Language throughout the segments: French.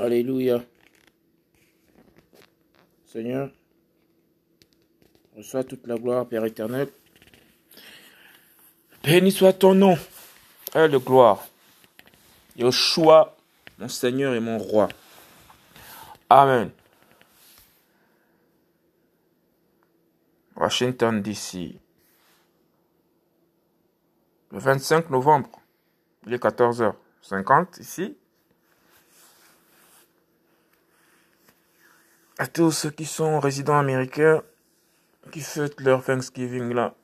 Alléluia. Seigneur, reçois toute la gloire, Père éternel. Béni soit ton nom, Père de gloire. Yoshua, mon Seigneur et mon roi. Amen. Washington, D.C. Le 25 novembre, il est 14h50 ici. À tous ceux qui sont résidents américains, qui fêtent leur Thanksgiving là.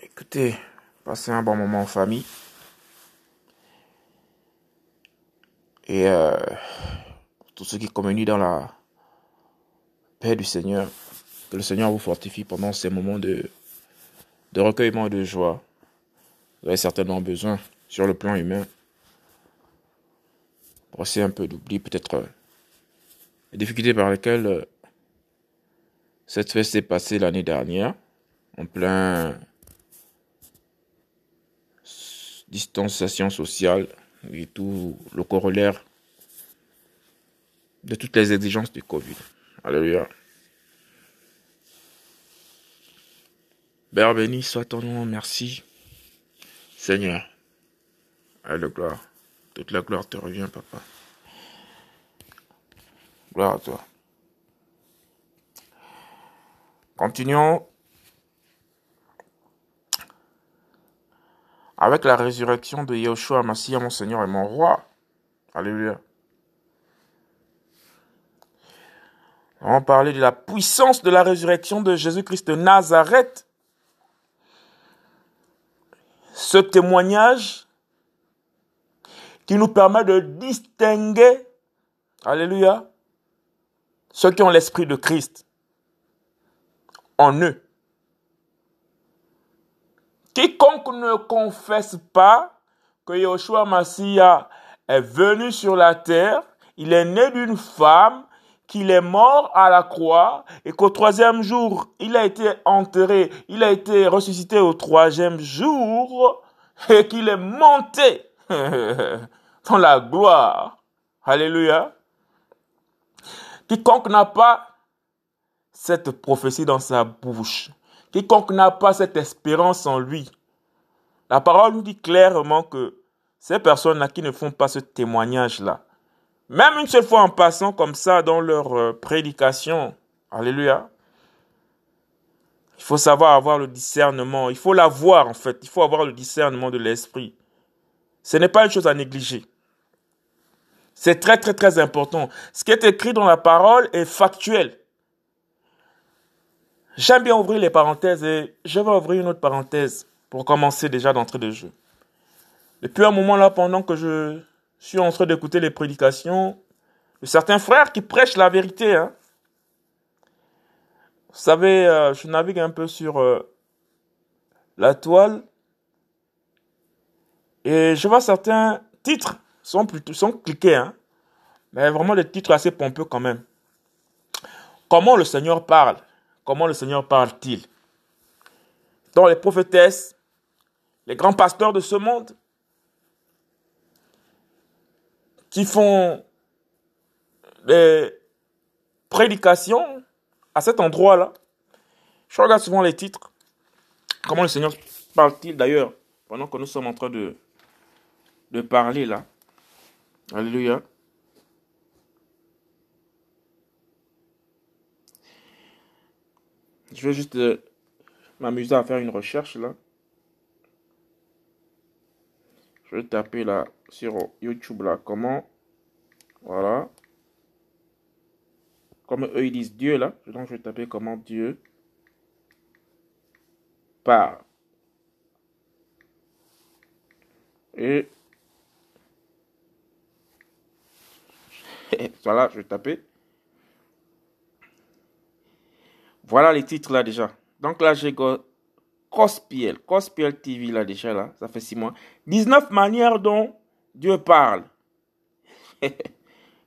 Écoutez, passez un bon moment en famille. Et euh, tous ceux qui communient dans la paix du Seigneur, que le Seigneur vous fortifie pendant ces moments de, de recueillement et de joie. Vous avez certainement besoin, sur le plan humain, aussi un peu d'oubli, peut-être euh, les difficultés par lesquelles euh, cette fête s'est passée l'année dernière, en plein distanciation sociale et tout le corollaire de toutes les exigences du Covid. Alléluia. Père béni soit ton nom, merci. Seigneur, à la gloire. Toute la gloire te revient, papa. Continuons avec la résurrection de Yahushua Massia, mon Seigneur et mon roi. Alléluia. On parler de la puissance de la résurrection de Jésus-Christ de Nazareth. Ce témoignage qui nous permet de distinguer, alléluia, ceux qui ont l'esprit de Christ en eux. Quiconque ne confesse pas que Yoshua Massia est venu sur la terre, il est né d'une femme, qu'il est mort à la croix et qu'au troisième jour, il a été enterré, il a été ressuscité au troisième jour et qu'il est monté dans la gloire. Alléluia. Quiconque n'a pas cette prophétie dans sa bouche, quiconque n'a pas cette espérance en lui, la parole nous dit clairement que ces personnes-là qui ne font pas ce témoignage-là, même une seule fois en passant comme ça dans leur euh, prédication, alléluia, il faut savoir avoir le discernement, il faut l'avoir en fait, il faut avoir le discernement de l'esprit. Ce n'est pas une chose à négliger. C'est très très très important. Ce qui est écrit dans la parole est factuel. J'aime bien ouvrir les parenthèses et je vais ouvrir une autre parenthèse pour commencer déjà d'entrée de jeu. Depuis un moment là, pendant que je suis en train d'écouter les prédications de certains frères qui prêchent la vérité, hein. vous savez, euh, je navigue un peu sur euh, la toile et je vois certains titres sont plutôt cliqués, hein, mais vraiment des titres assez pompeux quand même. Comment le Seigneur parle? Comment le Seigneur parle-t-il? Dans les prophétesses, les grands pasteurs de ce monde, qui font des prédications à cet endroit-là. Je regarde souvent les titres. Comment le Seigneur parle-t-il d'ailleurs pendant que nous sommes en train de parler là? Alléluia. Je vais juste euh, m'amuser à faire une recherche là. Je vais taper là sur YouTube là comment. Voilà. Comme eux ils disent Dieu là. Donc je vais taper comment Dieu parle. Et voilà, je vais taper. Voilà les titres là déjà. Donc là, j'ai Cospiel. Cospiel TV là déjà là. Ça fait six mois. 19 manières dont Dieu parle.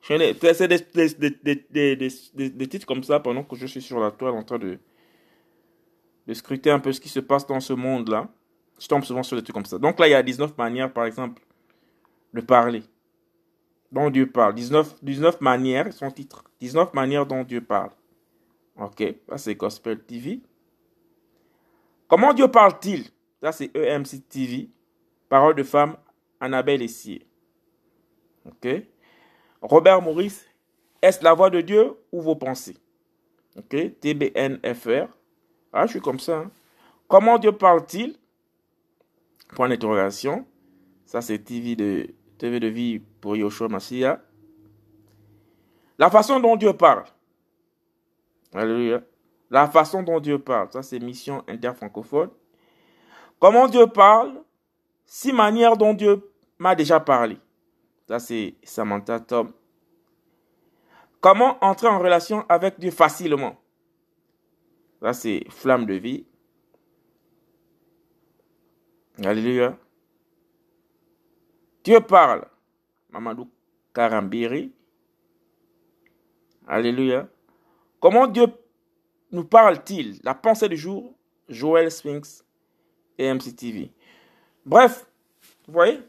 C'est des, titres comme ça pendant que je suis sur la toile en train de, de scruter un peu ce qui se passe dans ce monde là. Je tombe souvent sur des trucs comme ça. Donc là, il y a 19 manières, par exemple, de parler dont Dieu parle. 19, 19 manières, son titre. 19 manières dont Dieu parle. Ok, ça c'est Gospel TV. Comment Dieu parle-t-il? Ça c'est EMC TV. Parole de femme, Annabelle Essier. Ok. Robert Maurice, est-ce la voix de Dieu ou vos pensées? Ok, TBNFR. Ah, je suis comme ça. Hein. Comment Dieu parle-t-il? Point d'interrogation. Ça c'est TV de, TV de vie pour Yoshua Massia. La façon dont Dieu parle. Alléluia. La façon dont Dieu parle. Ça, c'est mission interfrancophone. Comment Dieu parle? Six manières dont Dieu m'a déjà parlé. Ça, c'est Samantha Tom. Comment entrer en relation avec Dieu facilement? Ça, c'est Flamme de vie. Alléluia. Dieu parle. Mamadou Karambiri. Alléluia. Comment Dieu nous parle-t-il? La pensée du jour, Joël Sphinx et MCTV. Bref, vous voyez?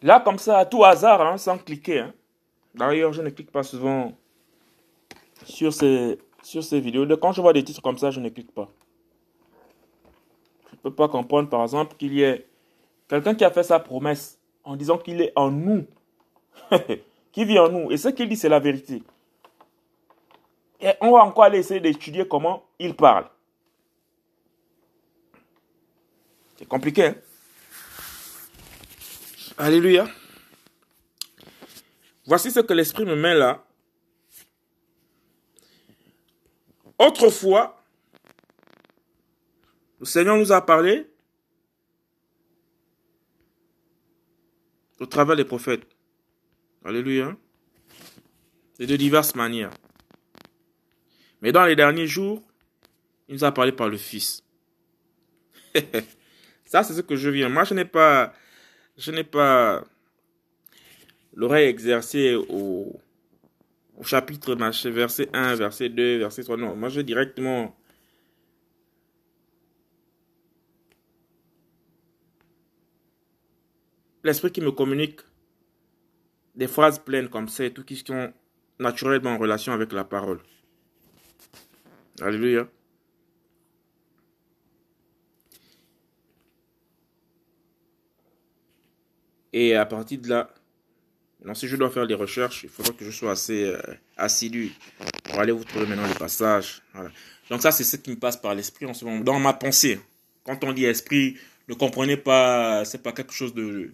Là, comme ça, à tout hasard, hein, sans cliquer. Hein. D'ailleurs, je ne clique pas souvent sur ces, sur ces vidéos. Quand je vois des titres comme ça, je ne clique pas. Je ne peux pas comprendre, par exemple, qu'il y ait quelqu'un qui a fait sa promesse en disant qu'il est en nous, qui vit en nous. Et ce qu'il dit, c'est la vérité. Et on va encore aller essayer d'étudier comment il parle. C'est compliqué. Hein? Alléluia. Voici ce que l'Esprit me met là. Autrefois, le Seigneur nous a parlé au travers des prophètes. Alléluia. Et de diverses manières. Mais dans les derniers jours, il nous a parlé par le Fils. Ça, c'est ce que je viens. Moi, je n'ai pas, je n'ai pas l'oreille exercée au, au chapitre, verset 1, verset 2, verset 3. Non, moi, je vais directement l'esprit qui me communique des phrases pleines comme ça et tout qui sont naturellement en relation avec la parole. Alléluia. Et à partir de là, si je dois faire des recherches, il faudra que je sois assez euh, assidu pour aller vous trouver maintenant les passages. Donc ça, c'est ce qui me passe par l'esprit en ce moment, dans ma pensée. Quand on dit esprit, ne comprenez pas, c'est pas quelque chose de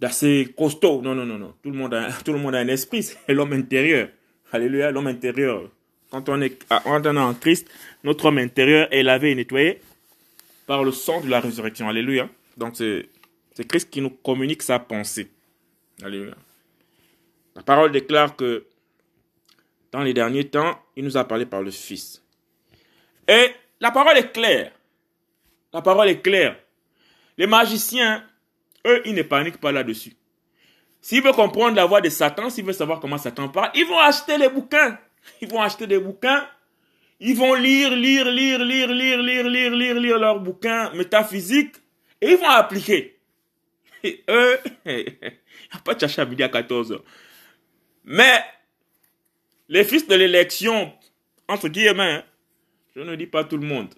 d'assez costaud. Non, non, non, non. Tout le monde a, tout le monde a un esprit. C'est l'homme intérieur. Alléluia, l'homme intérieur. Quand on est, quand on est en Christ, notre homme intérieur est lavé et nettoyé par le sang de la résurrection. Alléluia. Donc c'est Christ qui nous communique sa pensée. Alléluia. La parole déclare que dans les derniers temps, il nous a parlé par le Fils. Et la parole est claire. La parole est claire. Les magiciens eux, ils ne paniquent pas là-dessus. S'ils veulent comprendre la voix de Satan, s'ils veulent savoir comment Satan parle, ils vont acheter les bouquins. Ils vont acheter des bouquins. Ils vont lire, lire, lire, lire, lire, lire, lire, lire, lire leurs bouquins métaphysiques. Et ils vont appliquer. Et eux, il n'y a pas de à midi à 14 heures. Mais, les fils de l'élection, entre guillemets, hein, je ne dis pas tout le monde,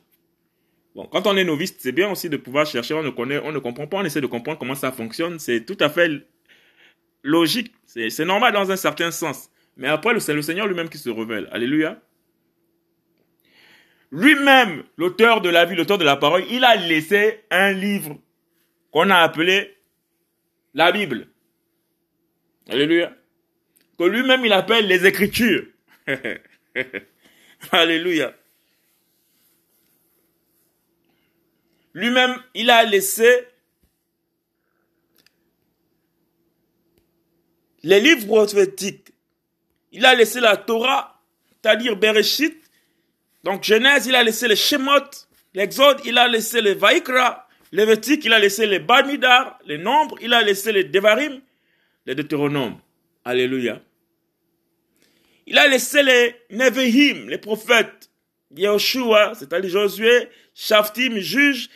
Bon, quand on est novice, c'est bien aussi de pouvoir chercher, on ne connaît, on ne comprend pas, on essaie de comprendre comment ça fonctionne. C'est tout à fait logique. C'est normal dans un certain sens. Mais après, c'est le Seigneur lui-même qui se révèle. Alléluia. Lui-même, l'auteur de la vie, l'auteur de la parole, il a laissé un livre qu'on a appelé la Bible. Alléluia. Que lui-même, il appelle les Écritures. Alléluia. Lui-même, il a laissé les livres prophétiques. Il a laissé la Torah, c'est-à-dire Bereshit. Donc Genèse, il a laissé les Shemot. L'Exode, il a laissé les Vaikra. Lévitique, il a laissé les Bamidar, les nombres. Il a laissé les Devarim, les Deutéronomes. Alléluia. Il a laissé les Nevehim, les prophètes. Yahushua, c'est-à-dire Josué, Shaftim, juge,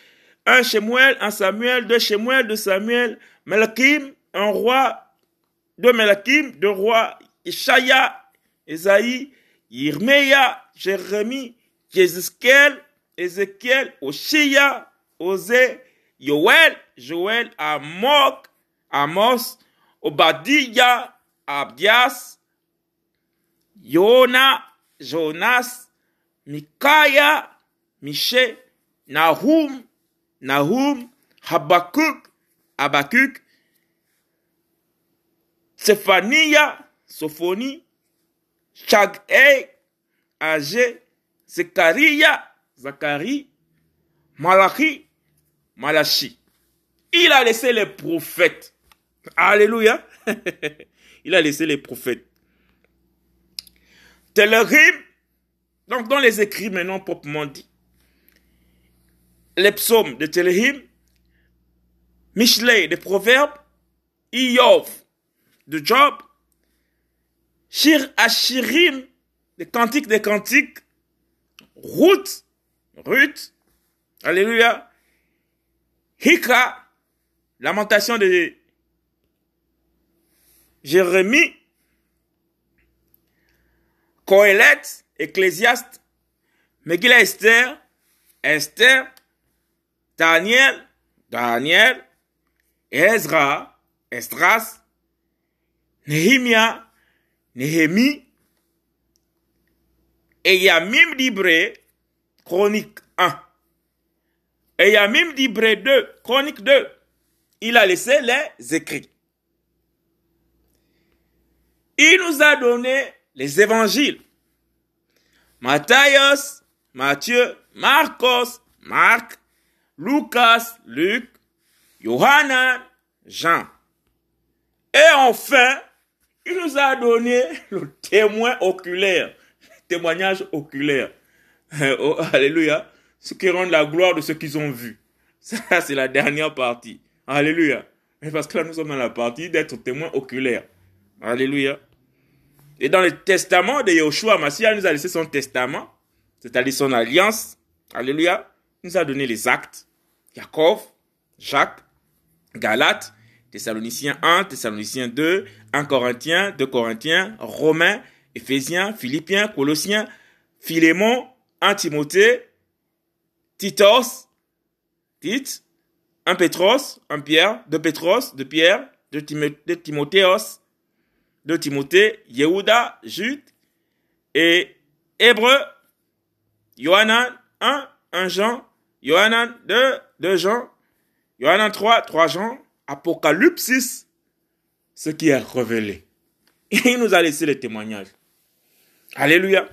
un Shemuel, un Samuel, deux Shemuel, deux Samuel, Melakim, un roi, deux Melakim, deux rois, Ishaya, Esaïe, Yirmeya, Jérémie, Jézuskel, Ézéchiel, Oshia, Osée, Yoel, Joël, Amok, Amos, Obadiah, Abdias, Yona, Jonas, Micaiah, Miché, Nahum, Nahum, Habakkuk, Habakkuk, Séphania, Sophonie, Shag'e, Agé, Zechariah, Zacharie, Malachi, Malachi. Il a laissé les prophètes. Alléluia. Il a laissé les prophètes. Télérim, donc dans les écrits maintenant proprement dit, les psaumes de Téléhim, Michelet des proverbes, Iyov de Job, Shir Ashirim des cantiques des cantiques, Ruth, Ruth, Alléluia, Hika, lamentation de Jérémie, Kohelet, Ecclésiaste, Megillah Esther, Esther, Daniel, Daniel, Ezra, Esdras, Nehemia, Néhémie, et Yamim d'Ibré, chronique 1. Et Yamim d'Ibré 2, chronique 2. Il a laissé les écrits. Il nous a donné les évangiles. Matthias, Matthieu, Marcos, Marc, Lucas, Luc, Johanna, Jean. Et enfin, il nous a donné le témoin oculaire, témoignage oculaire. Oh, alléluia. Ce qui rend la gloire de ce qu'ils ont vu. Ça, c'est la dernière partie. Alléluia. Parce que là, nous sommes dans la partie d'être témoin oculaire. Alléluia. Et dans le testament de Yahushua, Massia nous a laissé son testament, c'est-à-dire son alliance. Alléluia. Il nous a donné les actes. Jacob, Jacques, Galates, Thessaloniciens 1, Thessaloniciens 2, 1 Corinthiens, 2 Corinthiens, Romains, Éphésiens, Philippiens, Colossiens, Philémon, 1 Timothée, Titos, Tite, 1 Pétros, 1 Pierre, 2 Pétros, 2 Pierre, 2, Timothéos, 2 Timothée, Yehuda, Jude et Hébreu, Yohanan 1, 1 Jean, Yohanan 2, 2 Jean, Yohanan 3, 3 Jean, Apocalypse ce qui est révélé. Il nous a laissé les témoignages. Alléluia.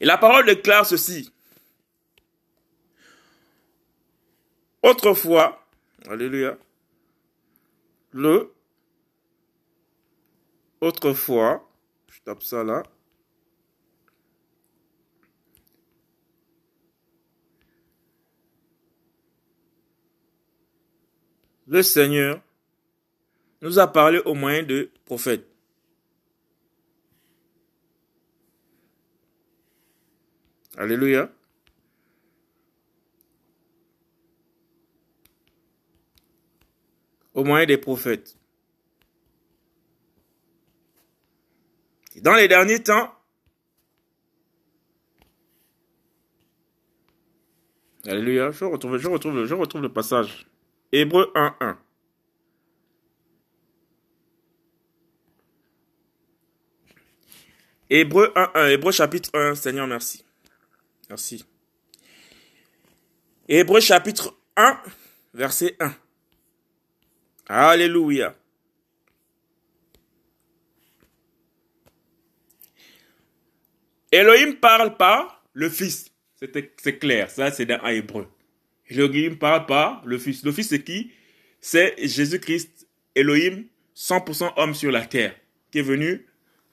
Et la parole déclare ceci. Autrefois, Alléluia, le, autrefois, je tape ça là, le Seigneur nous a parlé au moyen de prophètes. Alléluia. Au moyen des prophètes. Dans les derniers temps, Alléluia, je retrouve, je retrouve, je retrouve le passage. Hébreu 1.1. Hébreu 1.1. Hébreu chapitre 1. Seigneur, merci. Merci. Hébreu chapitre 1, verset 1. Alléluia. Elohim parle par le Fils. C'est clair, ça c'est dans Hébreu. Elohim parle par le Fils. Le Fils c'est qui? C'est Jésus-Christ, Elohim, 100% homme sur la terre, qui est venu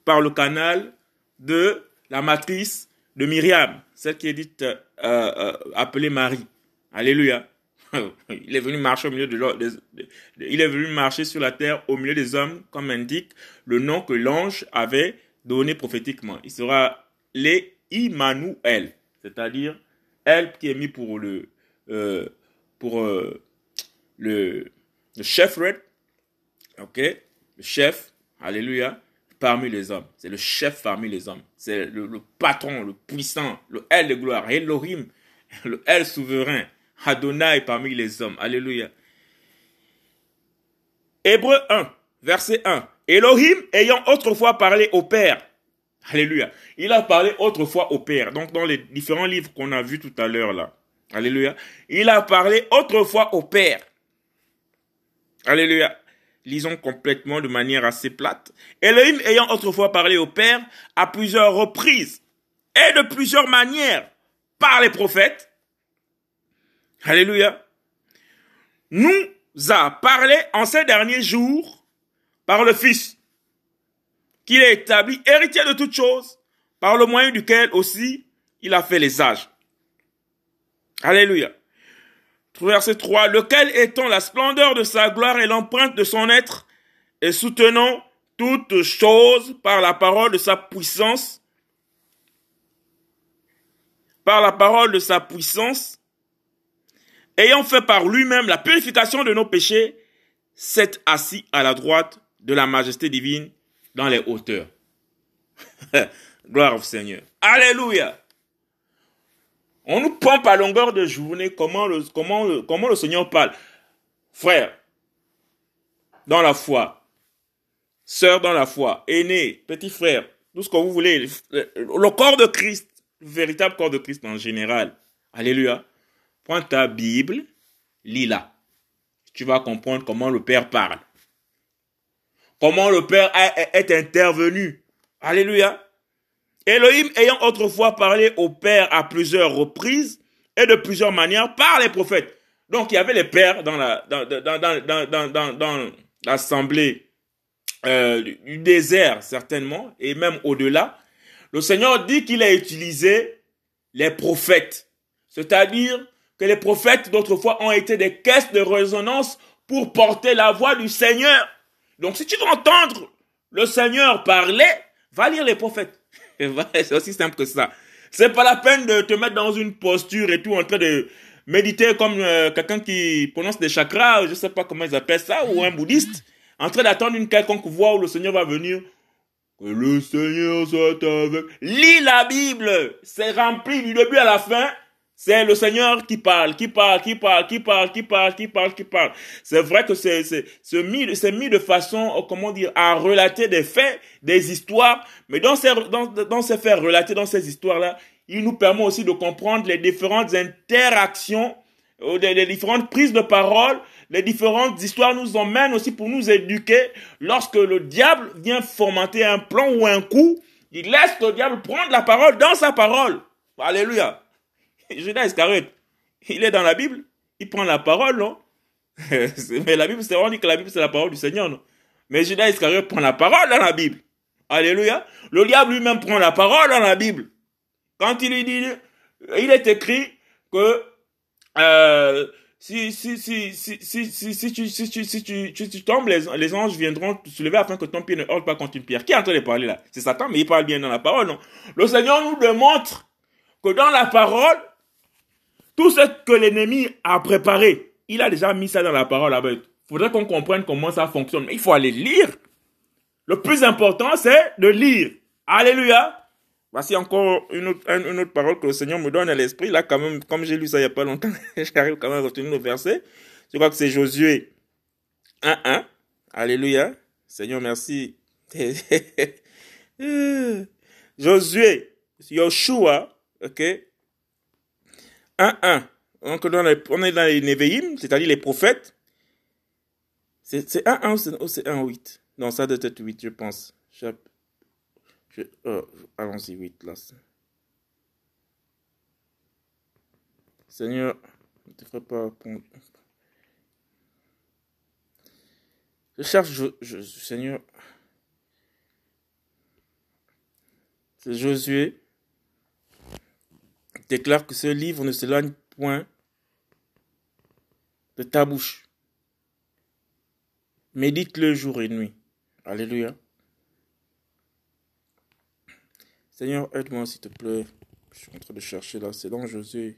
par le canal de la matrice de Myriam, celle qui est dite euh, euh, appelée Marie. Alléluia. Il est venu marcher au milieu de, il est venu marcher sur la terre au milieu des hommes, comme indique le nom que l'ange avait donné prophétiquement. Il sera l'Emmanuel, c'est-à-dire elle qui est mis pour le euh, pour euh, le, chef Red. Ok? Le chef, alléluia, parmi les hommes. C'est le chef parmi les hommes. C'est le, le, patron, le puissant, le L de gloire, Elohim, le L souverain, Adonai parmi les hommes. Alléluia. Hébreu 1, verset 1. Elohim ayant autrefois parlé au Père. Alléluia. Il a parlé autrefois au Père. Donc dans les différents livres qu'on a vus tout à l'heure là. Alléluia. Il a parlé autrefois au Père. Alléluia. Lisons complètement de manière assez plate. Elohim ayant autrefois parlé au Père à plusieurs reprises et de plusieurs manières par les prophètes. Alléluia. Nous a parlé en ces derniers jours par le Fils, qu'il est établi héritier de toutes choses, par le moyen duquel aussi il a fait les âges. Alléluia. Verset 3, lequel étant la splendeur de sa gloire et l'empreinte de son être, et soutenant toutes choses par la parole de sa puissance, par la parole de sa puissance, ayant fait par lui-même la purification de nos péchés, s'est assis à la droite de la majesté divine dans les hauteurs. Gloire au Seigneur. Alléluia. On nous pompe à longueur de journée comment le, comment le, Seigneur parle. Frère, dans la foi, sœur dans la foi, aîné, petit frère, tout ce que vous voulez, le corps de Christ, le véritable corps de Christ en général. Alléluia. Prends ta Bible, lis-la. Tu vas comprendre comment le Père parle. Comment le Père est intervenu. Alléluia. Elohim ayant autrefois parlé au Père à plusieurs reprises et de plusieurs manières par les prophètes. Donc il y avait les pères dans la dans, dans, dans, dans l'assemblée du désert certainement et même au-delà. Le Seigneur dit qu'il a utilisé les prophètes, c'est-à-dire que les prophètes d'autrefois ont été des caisses de résonance pour porter la voix du Seigneur. Donc si tu veux entendre le Seigneur parler, va lire les prophètes. C'est aussi simple que ça. C'est pas la peine de te mettre dans une posture et tout en train de méditer comme euh, quelqu'un qui prononce des chakras, je sais pas comment ils appellent ça, ou un bouddhiste, en train d'attendre une quelconque voix où le Seigneur va venir. Que le Seigneur soit avec. Lis la Bible. C'est rempli du début à la fin c'est le Seigneur qui parle, qui parle, qui parle, qui parle, qui parle, qui parle, qui parle. C'est vrai que c'est mis, mis de façon, euh, comment dire, à relater des faits, des histoires. Mais dans ces dans, dans ces faits relatés dans ces histoires-là, il nous permet aussi de comprendre les différentes interactions, euh, les différentes prises de parole, les différentes histoires nous emmènent aussi pour nous éduquer. Lorsque le diable vient fomenter un plan ou un coup, il laisse le diable prendre la parole dans sa parole. Alléluia. Judas Iscariote, il est dans la Bible, il prend la parole, non? Mais la Bible, c'est on dit que la Bible, c'est la parole du Seigneur, non? Mais Judas Iscariote prend la parole dans la Bible. Alléluia. Le diable lui-même prend la parole dans la Bible. Quand il lui dit, il est écrit que euh, si, tu, tu tombes, les, les anges viendront te soulever afin que ton pied ne heurte pas contre une pierre. Qui est en train de parler là? C'est Satan, mais il parle bien dans la parole, non? Le Seigneur nous démontre que dans la parole, tout ce que l'ennemi a préparé, il a déjà mis ça dans la parole. Il faudrait qu'on comprenne comment ça fonctionne. Mais il faut aller lire. Le plus important, c'est de lire. Alléluia. Voici encore une autre, parole que le Seigneur me donne à l'esprit. Là, quand même, comme j'ai lu ça il n'y a pas longtemps, j'arrive quand même à retenir le verset. Je crois que c'est Josué 1-1. Alléluia. Seigneur, merci. Josué, Yoshua, ok, 1-1. Donc, on est dans les Neveim, c'est-à-dire les prophètes. C'est 1-1 ou c'est 1-8 Non, ça doit être 8, je pense. Je, oh, Allons-y, 8 là. Seigneur, ne te ferai pas Je cherche, je, je, Seigneur. C'est Josué déclare que ce livre ne s'éloigne point de ta bouche. Médite-le jour et nuit. Alléluia. Seigneur, aide-moi s'il te plaît. Je suis en train de chercher là. C'est dans Josué.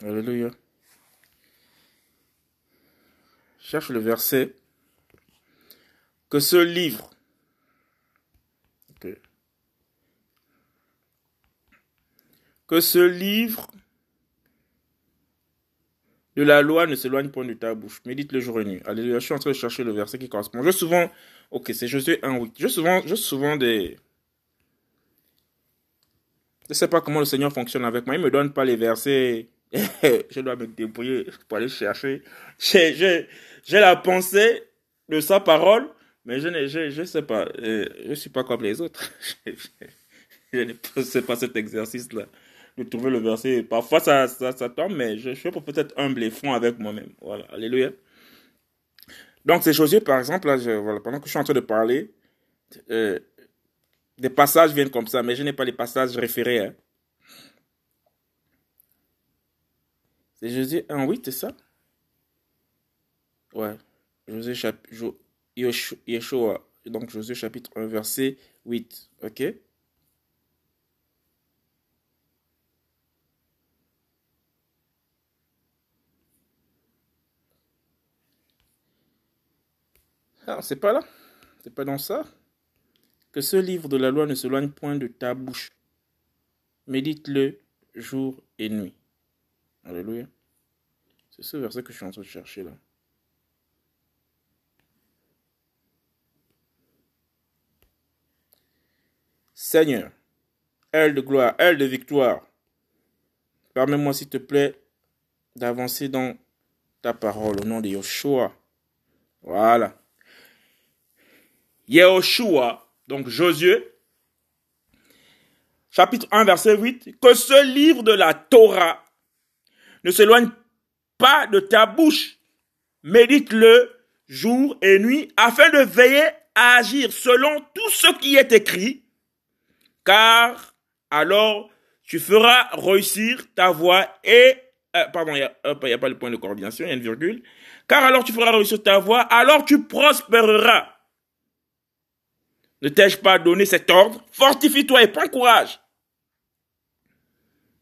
Alléluia. Cherche le verset. Que ce livre. Que ce livre de la loi ne s'éloigne point de ta bouche. Médite le jour et nuit. Alléluia. Je suis en train de chercher le verset qui correspond. Je souvent, ok, c'est Josué 1, oui. Je souvent, je souvent des. Je sais pas comment le Seigneur fonctionne avec moi. Il me donne pas les versets. je dois me débrouiller pour aller chercher. J'ai la pensée de sa parole, mais je ne je, sais pas. Euh, je suis pas comme les autres. je ne sais pas cet exercice-là de trouver le verset. Parfois, ça, ça, tombe, mais je, suis peut-être humble et franc avec moi-même. Voilà, alléluia. Donc, ces choses par exemple, là, je, pendant que je suis en train de parler, euh, des passages viennent comme ça, mais je n'ai pas les passages référés. Hein. C'est Jésus 1, 8, c'est ça? Ouais. Josué chapitre, Yeshua, donc Josué chapitre 1, verset 8. Ok? Ah, c'est pas là. C'est pas dans ça. Que ce livre de la loi ne s'éloigne point de ta bouche. Médite-le jour et nuit. Alléluia. C'est ce verset que je suis en train de chercher là. Seigneur, aile de gloire, aile de victoire, permets-moi s'il te plaît d'avancer dans ta parole au nom de Yeshua. Voilà. Yehoshua, donc Josué, chapitre 1, verset 8, que ce livre de la Torah ne s'éloigne pas de ta bouche. Médite-le jour et nuit afin de veiller à agir selon tout ce qui est écrit, car alors tu feras réussir ta voix et euh, pardon, il n'y a, a, pas le point de coordination, il y a une virgule. Car alors tu feras réussir ta voix, alors tu prospéreras. Ne t'ai-je pas donné cet ordre? Fortifie-toi et prends courage.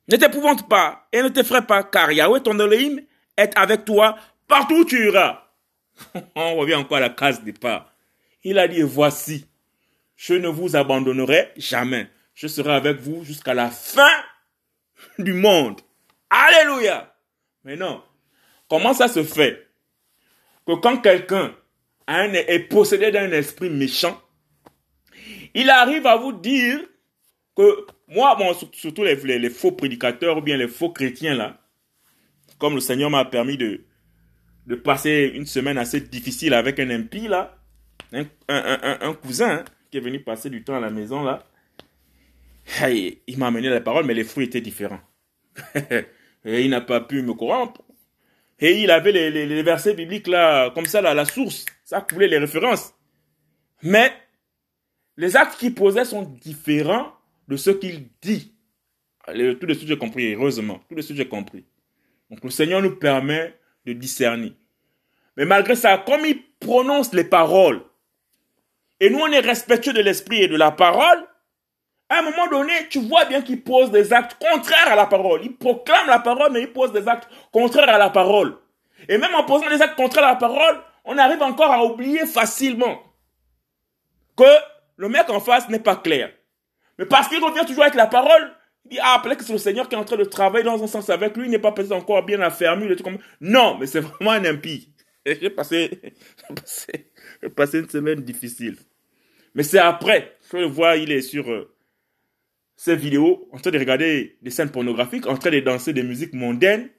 Ne t'épouvante pas et ne t'effraie pas, car Yahweh ton Elohim est avec toi partout où tu iras. On revient encore à la case départ. Il a dit, voici, je ne vous abandonnerai jamais. Je serai avec vous jusqu'à la fin du monde. Alléluia. Mais non, comment ça se fait que quand quelqu'un est possédé d'un esprit méchant, il arrive à vous dire que moi, bon, surtout les, les, faux prédicateurs ou bien les faux chrétiens là, comme le Seigneur m'a permis de, passer une semaine assez difficile avec un impie là, un, cousin hein, qui est venu passer du temps à la maison là, il m'a amené la parole, mais les fruits étaient différents. Et il n'a pas pu me corrompre. Et il avait les, les, les, versets bibliques là, comme ça, là, la source. Ça coulait les références. Mais les actes qu'il posait sont différents de ce qu'il dit. Tout de suite, j'ai compris, heureusement. Tout de suite, j'ai compris. Donc, le Seigneur nous permet de discerner. Mais malgré ça, comme il prononce les paroles, et nous, on est respectueux de l'esprit et de la parole, à un moment donné, tu vois bien qu'il pose des actes contraires à la parole. Il proclame la parole, mais il pose des actes contraires à la parole. Et même en posant des actes contraires à la parole, on arrive encore à oublier facilement que le mec en face n'est pas clair. Mais parce qu'il revient toujours avec la parole, il dit, ah, peut-être que c'est le Seigneur qui est en train de travailler dans un sens avec lui, il n'est pas peut-être encore bien affermi, comme Non, mais c'est vraiment un impie. J'ai passé, passé, une semaine difficile. Mais c'est après, je le vois, il est sur euh, ses vidéos, en train de regarder des scènes pornographiques, en train de danser des musiques mondaines.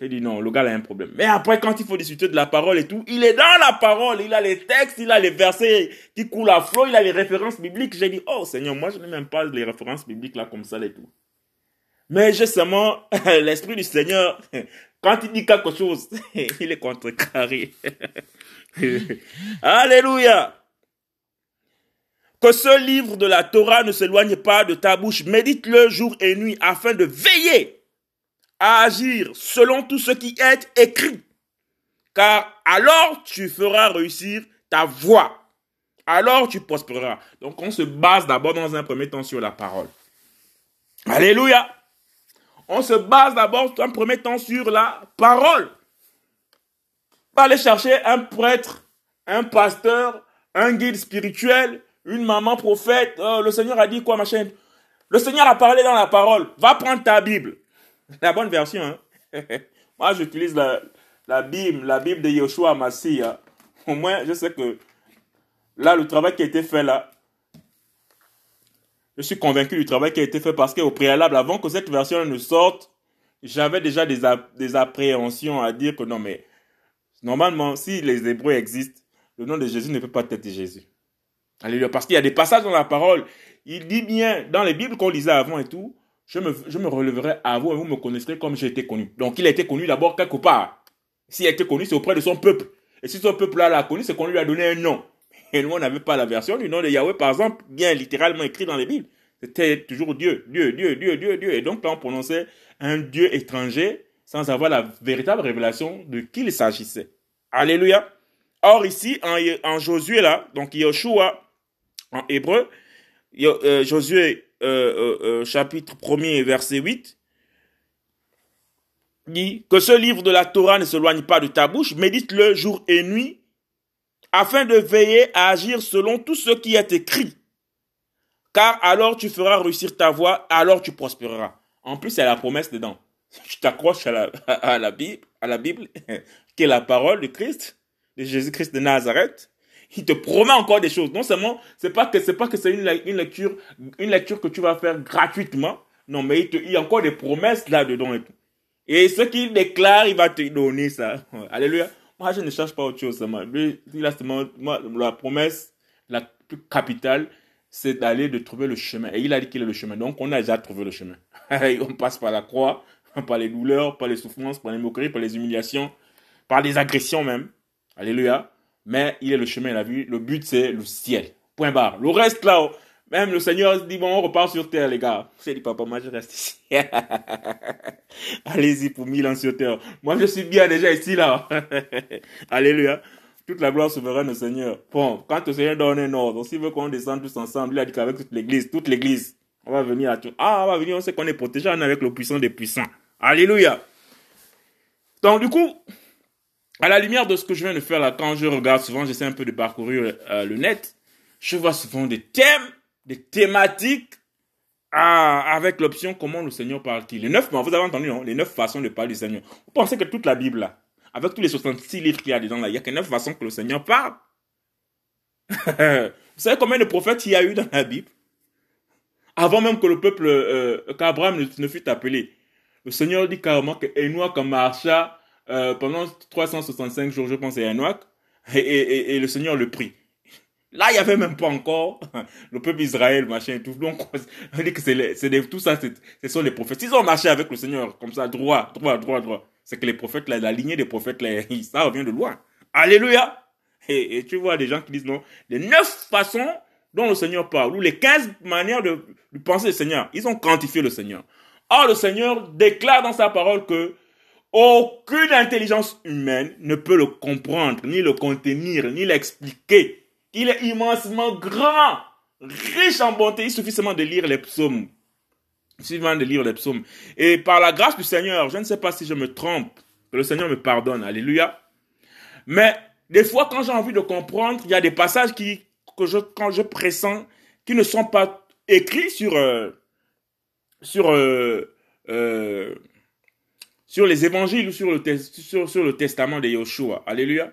J'ai dit non, le gars a un problème. Mais après, quand il faut discuter de la parole et tout, il est dans la parole, il a les textes, il a les versets qui coulent à flot, il a les références bibliques. J'ai dit, oh Seigneur, moi je n'ai même pas les références bibliques là comme ça et tout. Mais justement, l'Esprit du Seigneur, quand il dit quelque chose, il est contrecarré. Alléluia. Que ce livre de la Torah ne s'éloigne pas de ta bouche. Médite-le jour et nuit afin de veiller à agir selon tout ce qui est écrit. Car alors tu feras réussir ta voix. Alors tu prospéreras. Donc on se base d'abord dans un premier temps sur la parole. Alléluia. On se base d'abord, en premier temps, sur la parole. Pas aller chercher un prêtre, un pasteur, un guide spirituel, une maman prophète. Oh, le Seigneur a dit quoi, machin Le Seigneur a parlé dans la parole. Va prendre ta Bible. La bonne version. Hein? Moi, j'utilise la, la Bible, la Bible de Yoshua Massi. Au moins, je sais que là, le travail qui a été fait là, je suis convaincu du travail qui a été fait parce qu'au préalable, avant que cette version ne sorte, j'avais déjà des, des appréhensions à dire que non, mais normalement, si les Hébreux existent, le nom de Jésus ne peut pas être Jésus. Alléluia. Parce qu'il y a des passages dans la parole. Il dit bien, dans les Bibles qu'on lisait avant et tout, je me, je me releverai à vous et vous me connaîtrez comme j'ai été connu. Donc il a été connu d'abord quelque part. S'il a été connu, c'est auprès de son peuple. Et si son peuple-là l'a connu, c'est qu'on lui a donné un nom. Et nous, on n'avait pas la version du nom de Yahweh, par exemple, bien littéralement écrit dans les Bibles. C'était toujours Dieu, Dieu, Dieu, Dieu, Dieu, Dieu. Et donc là, on prononçait un Dieu étranger sans avoir la véritable révélation de qui il s'agissait. Alléluia. Or ici, en, en, Josué là, donc Yoshua en hébreu, euh, Josué euh, euh, chapitre 1er verset 8, dit que ce livre de la Torah ne s'éloigne pas de ta bouche, médite-le jour et nuit, afin de veiller à agir selon tout ce qui est écrit. Car alors tu feras réussir ta voie, alors tu prospéreras. En plus, il y a la promesse dedans. Tu t'accroches à la, à la Bible, à la Bible, qui est la parole de Christ, de Jésus-Christ de Nazareth. Il te promet encore des choses. Non seulement, c'est pas que c'est pas que c'est une, une, lecture, une lecture que tu vas faire gratuitement. Non, mais il, te, il y a encore des promesses là-dedans et tout. Et ce qu'il déclare, il va te donner ça. Alléluia. Moi, je ne cherche pas autre chose. Lui, il a seulement, moi, la promesse, la plus capitale, c'est d'aller de trouver le chemin. Et il a dit qu'il est le chemin. Donc, on a déjà trouvé le chemin. on passe par la croix, par les douleurs, par les souffrances, par les moqueries, par les humiliations, par les agressions même. Alléluia. Mais il est le chemin, la vie. Le but, c'est le ciel. Point barre. Le reste, là, même le Seigneur dit, bon, on repart sur terre, les gars. C'est dit, papa, moi, je reste ici. Allez-y pour mille ans sur terre. Moi, je suis bien déjà ici, là. Alléluia. Toute la gloire souveraine au Seigneur. Bon, quand le Seigneur donne un ordre, s'il veut qu'on descende tous ensemble, il a dit qu'avec toute l'église, toute l'église, on va venir à tout. Ah, on va venir, on sait qu'on est protégé, on est avec le puissant des puissants. Alléluia. Donc, du coup, à la lumière de ce que je viens de faire là, quand je regarde souvent, j'essaie un peu de parcourir euh, le net, je vois souvent des thèmes des thématiques avec l'option comment le Seigneur parle-t-il. Les neuf, vous avez entendu, non les neuf façons de parler du Seigneur. Vous pensez que toute la Bible, là, avec tous les 66 livres qu'il y a dedans, là, il n'y a que neuf façons que le Seigneur parle? vous savez combien de prophètes il y a eu dans la Bible? Avant même que le peuple, euh, qu'Abraham ne, fût appelé. Le Seigneur dit carrément que Enoch marcha euh, pendant 365 jours, je pense, à Enoch, et, et le Seigneur le prie. Là, il y avait même pas encore le peuple Israël, machin et tout. Donc, on dit que c'est tout ça, ce sont les prophètes. Ils ont marché avec le Seigneur, comme ça, droit, droit, droit, droit. C'est que les prophètes, la, la lignée des prophètes, là, ça revient de loin. Alléluia! Et, tu vois des gens qui disent non. Les neuf façons dont le Seigneur parle, ou les quinze manières de, de penser le Seigneur, ils ont quantifié le Seigneur. Or, le Seigneur déclare dans sa parole que aucune intelligence humaine ne peut le comprendre, ni le contenir, ni l'expliquer. Il est immensement grand, riche en bonté. Il suffit seulement de lire les psaumes. Il suffit de lire les psaumes. Et par la grâce du Seigneur, je ne sais pas si je me trompe, que le Seigneur me pardonne. Alléluia. Mais des fois, quand j'ai envie de comprendre, il y a des passages qui, que je, quand je pressens, qui ne sont pas écrits sur, euh, sur, euh, euh, sur les évangiles ou sur le, testament de Yoshua. Alléluia.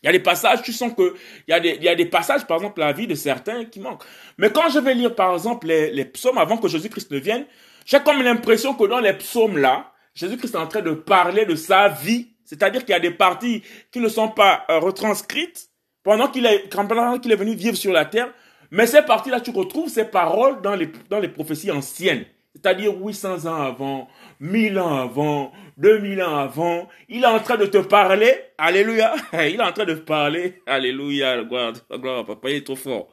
Il y a des passages, tu sens que il y, a des, il y a des passages, par exemple, la vie de certains qui manquent. Mais quand je vais lire, par exemple, les, les psaumes avant que Jésus-Christ ne vienne, j'ai comme l'impression que dans les psaumes là, Jésus-Christ est en train de parler de sa vie. C'est-à-dire qu'il y a des parties qui ne sont pas euh, retranscrites pendant qu'il est, pendant est venu vivre sur la terre. Mais ces parties-là, tu retrouves ces paroles dans les, dans les prophéties anciennes. C'est-à-dire 800 ans avant, 1000 ans avant, 2000 ans avant, il est en train de te parler, alléluia, il est en train de parler, alléluia, gloire, gloire, papa, il est trop fort.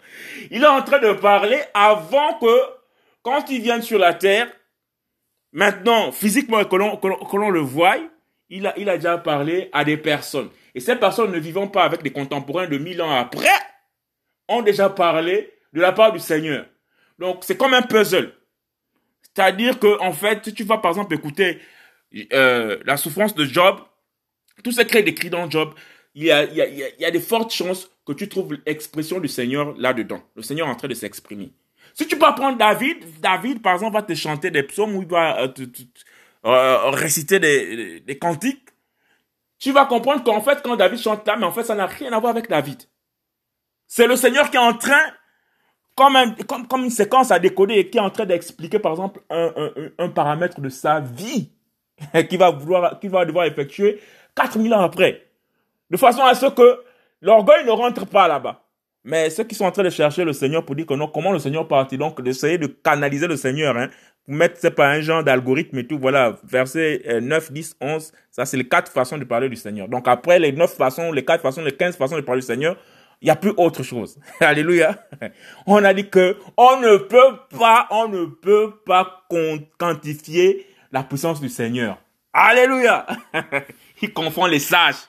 Il est en train de parler avant que, quand il vienne sur la terre, maintenant, physiquement, que l'on, le voie, il a, il a déjà parlé à des personnes. Et ces personnes ne vivant pas avec des contemporains de 1000 ans après, ont déjà parlé de la part du Seigneur. Donc, c'est comme un puzzle. C'est-à-dire que, en fait, si tu vas par exemple écouter euh, la souffrance de Job, tout ce qui est décrit dans Job, il y a, il y a, il y a de fortes chances que tu trouves l'expression du Seigneur là-dedans. Le Seigneur est en train de s'exprimer. Si tu peux prendre David, David, par exemple, va te chanter des psaumes ou il va euh, te, euh, réciter des, des, cantiques. Tu vas comprendre qu'en fait, quand David chante là, mais en fait, ça n'a rien à voir avec David. C'est le Seigneur qui est en train, comme, comme, comme une séquence à décoder et qui est en train d'expliquer, par exemple, un, un, un paramètre de sa vie qui va qui va devoir effectuer 4000 ans après. De façon à ce que l'orgueil ne rentre pas là-bas. Mais ceux qui sont en train de chercher le Seigneur pour dire que non, comment le Seigneur partit, donc d'essayer de canaliser le Seigneur, hein, pour mettre, c'est pas un genre d'algorithme et tout, voilà, verset 9, 10, 11, ça c'est les quatre façons de parler du Seigneur. Donc après les neuf façons, les quatre façons, les quinze façons de parler du Seigneur, il n'y a plus autre chose. Alléluia. On a dit que on ne peut pas, on ne peut pas quantifier la puissance du Seigneur. Alléluia. Il confond les sages.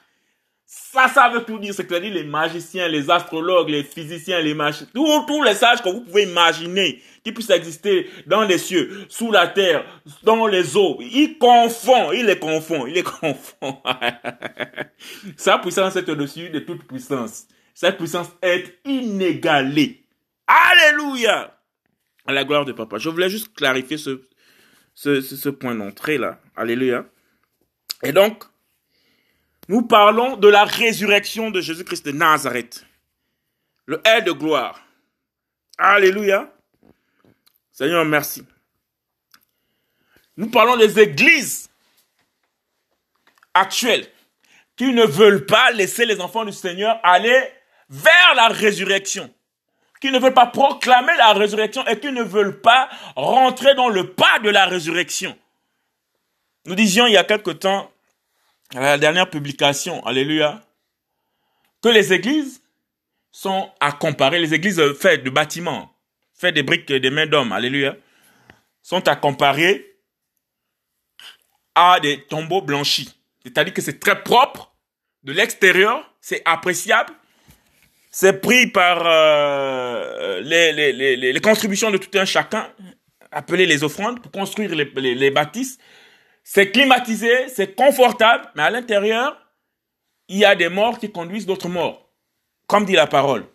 Ça, ça veut tout dire. C'est-à-dire les magiciens, les astrologues, les physiciens, les machins, tous, les sages que vous pouvez imaginer qui puissent exister dans les cieux, sous la terre, dans les eaux. Il confond, il les confond, il les confond. Sa puissance est au-dessus de toute puissance. Sa puissance est inégalée. Alléluia! À la gloire de papa. Je voulais juste clarifier ce, point d'entrée là. Alléluia. Et donc, nous parlons de la résurrection de Jésus-Christ de Nazareth. Le aide de gloire. Alléluia. Seigneur, merci. Nous parlons des églises actuelles qui ne veulent pas laisser les enfants du Seigneur aller vers la résurrection, qui ne veulent pas proclamer la résurrection et qui ne veulent pas rentrer dans le pas de la résurrection. Nous disions il y a quelque temps la dernière publication, alléluia, que les églises sont à comparer, les églises faites de bâtiments, faites des briques des mains d'hommes, alléluia, sont à comparer à des tombeaux blanchis. C'est-à-dire que c'est très propre de l'extérieur, c'est appréciable, c'est pris par euh, les, les, les, les, contributions de tout un chacun, appelées les offrandes, pour construire les, bâtisses. C'est climatisé, c'est confortable, mais à l'intérieur, il y a des morts qui conduisent d'autres morts. Comme dit la parole.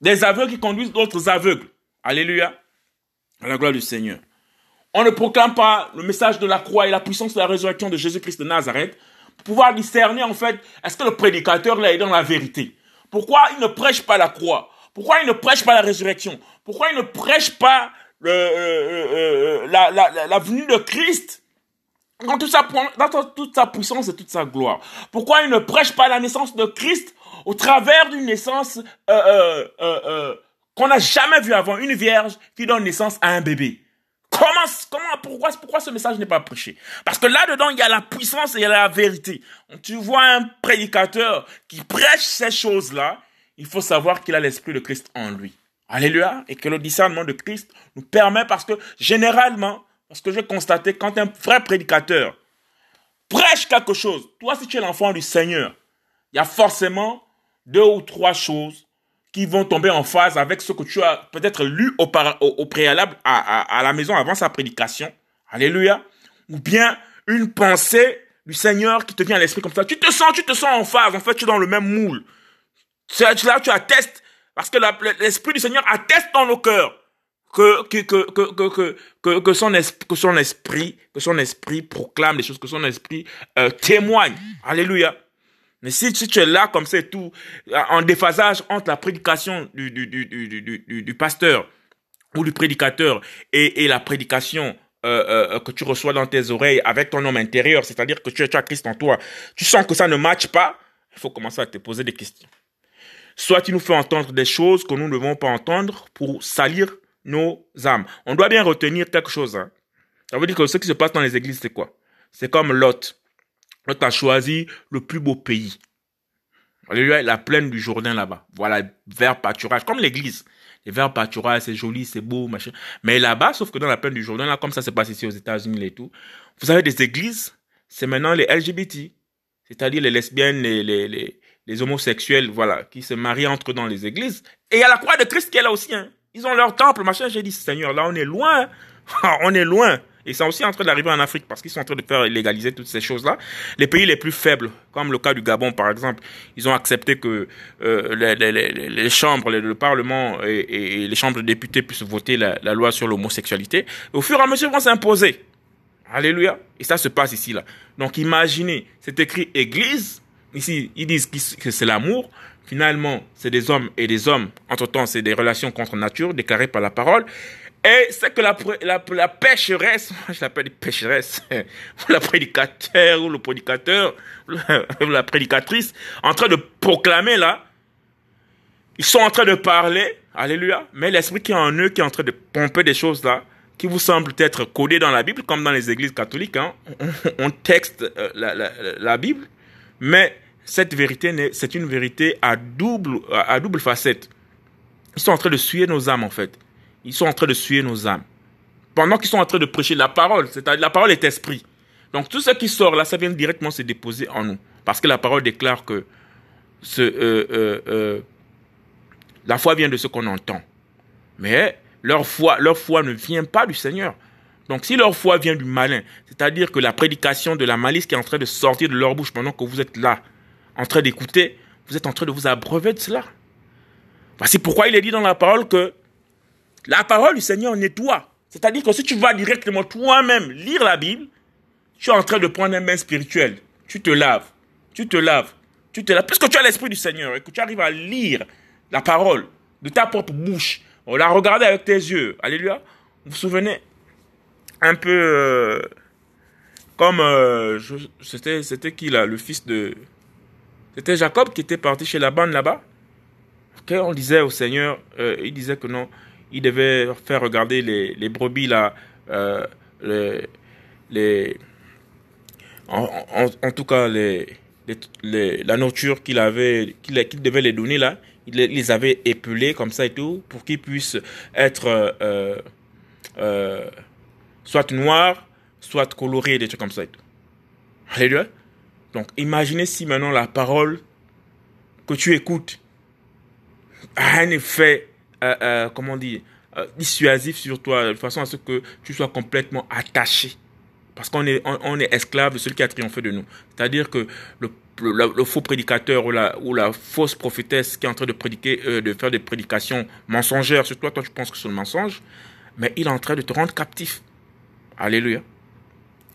Des aveugles qui conduisent d'autres aveugles. Alléluia. À la gloire du Seigneur. On ne proclame pas le message de la croix et la puissance de la résurrection de Jésus-Christ de Nazareth pour pouvoir discerner en fait, est-ce que le prédicateur est dans la vérité? Pourquoi il ne prêche pas la croix? Pourquoi il ne prêche pas la résurrection? Pourquoi il ne prêche pas euh, euh, euh, la, venue de Christ? Dans toute, sa, puissance et toute sa gloire. Pourquoi il ne prêche pas la naissance de Christ au travers d'une naissance qu'on n'a jamais vue avant, une vierge qui donne naissance à un bébé Comment, comment, pourquoi, pourquoi ce message n'est pas prêché? Parce que là-dedans, il y a la puissance et il y a la vérité. Tu vois un prédicateur qui prêche ces choses-là, il faut savoir qu'il a l'esprit de Christ en lui. Alléluia. Et que le discernement de Christ nous permet parce que généralement, parce que j'ai constaté quand un vrai prédicateur prêche quelque chose, toi si tu es l'enfant du Seigneur, il y a forcément deux ou trois choses qui vont tomber en phase avec ce que tu as peut-être lu au, préalable à, la maison avant sa prédication. Alléluia. Ou bien une pensée du Seigneur qui te vient à l'esprit comme ça. Tu te sens, tu te sens en phase. En fait, tu es dans le même moule. Là tu attestes parce que l'esprit du Seigneur atteste dans nos cœurs que, que, que, que, que, son esprit, que son esprit, que son esprit proclame des choses, que son esprit euh, témoigne. Alléluia. Mais si, si, tu es là comme c'est tout, en déphasage entre la prédication du, du, du, du, du, pasteur ou du prédicateur et, et la prédication euh, euh, que tu reçois dans tes oreilles avec ton homme intérieur, c'est-à-dire que tu, tu as Christ en toi, tu sens que ça ne matche pas, il faut commencer à te poser des questions. Soit tu nous fais entendre des choses que nous ne devons pas entendre pour salir nos âmes. On doit bien retenir quelque chose. Hein. Ça veut dire que ce qui se passe dans les églises, c'est quoi? C'est comme Lot. A choisi le plus beau pays. Alléluia, la plaine du Jourdain là-bas. Voilà, vert pâturage, comme l'église. Les verts pâturage, c'est joli, c'est beau, machin. Mais là-bas, sauf que dans la plaine du Jourdain, là, comme ça se passe ici aux États-Unis et tout, vous avez des églises, c'est maintenant les LGBT. C'est-à-dire les lesbiennes, les, les, les, homosexuels, voilà, qui se marient entre dans les églises. Et il y a la croix de Christ qui est là aussi, hein. Ils ont leur temple, machin. J'ai dit, Seigneur, là, on est loin. on est loin. Ils sont aussi en train d'arriver en Afrique parce qu'ils sont en train de faire légaliser toutes ces choses-là. Les pays les plus faibles, comme le cas du Gabon par exemple, ils ont accepté que euh, les, chambres, le Parlement et, les chambres de députés puissent voter la, la loi sur l'homosexualité. Au fur et à mesure, ils vont s'imposer. Alléluia. Et ça se passe ici là. Donc imaginez, c'est écrit Église. Ici, ils disent que c'est l'amour. Finalement, c'est des hommes et des hommes. Entre-temps, c'est des relations contre nature déclarées par la parole. Et c'est que la, la, la pécheresse, je l'appelle pécheresse, la prédicateur ou le prédicateur, la prédicatrice, en train de proclamer là, ils sont en train de parler, alléluia, mais l'esprit qui est en eux, qui est en train de pomper des choses là, qui vous semblent être codées dans la Bible, comme dans les églises catholiques, hein, on, texte euh, la, la, la, Bible, mais cette vérité, c'est une vérité à double, à double facette. Ils sont en train de suer nos âmes en fait. Ils sont en train de suer nos âmes. Pendant qu'ils sont en train de prêcher la parole, c'est-à-dire la parole est esprit. Donc tout ce qui sort là, ça vient directement se déposer en nous. Parce que la parole déclare que euh, euh, euh, la foi vient de ce qu'on entend. Mais leur foi, leur foi ne vient pas du Seigneur. Donc si leur foi vient du malin, c'est-à-dire que la prédication de la malice qui est en train de sortir de leur bouche pendant que vous êtes là, en train d'écouter, vous êtes en train de vous abreuver de cela. Voici pourquoi il est dit dans la parole que la parole du Seigneur nettoie. C'est-à-dire que si tu vas directement toi-même lire la Bible, tu es en train de prendre un bain spirituel. Tu te laves. Tu te laves. Tu te laves. Puisque tu as l'Esprit du Seigneur et que tu arrives à lire la parole de ta propre bouche, on la regarder avec tes yeux. Alléluia. Vous vous souvenez un peu euh, comme euh, c'était qui là le fils de c'était Jacob qui était parti chez la bande là-bas. on disait au Seigneur, euh, il disait que non, il devait faire regarder les, les brebis là, euh, les, les en, en, tout cas les, les, la nourriture qu'il avait, qu'il devait les donner là, il les avait épelés comme ça et tout pour qu'ils puissent être euh, euh, soit noirs, soit colorés, des trucs comme ça et tout. Alléluia. Donc imaginez si maintenant la parole que tu écoutes a un effet euh, euh, comment dire, euh, dissuasif sur toi, de façon à ce que tu sois complètement attaché. Parce qu'on est, on, est esclave de celui qui a triomphé de nous. C'est-à-dire que le, faux prédicateur ou la, fausse prophétesse qui est en train de prédiquer, de faire des prédications mensongères sur toi, toi tu penses que c'est le mensonge, mais il est en train de te rendre captif. Alléluia.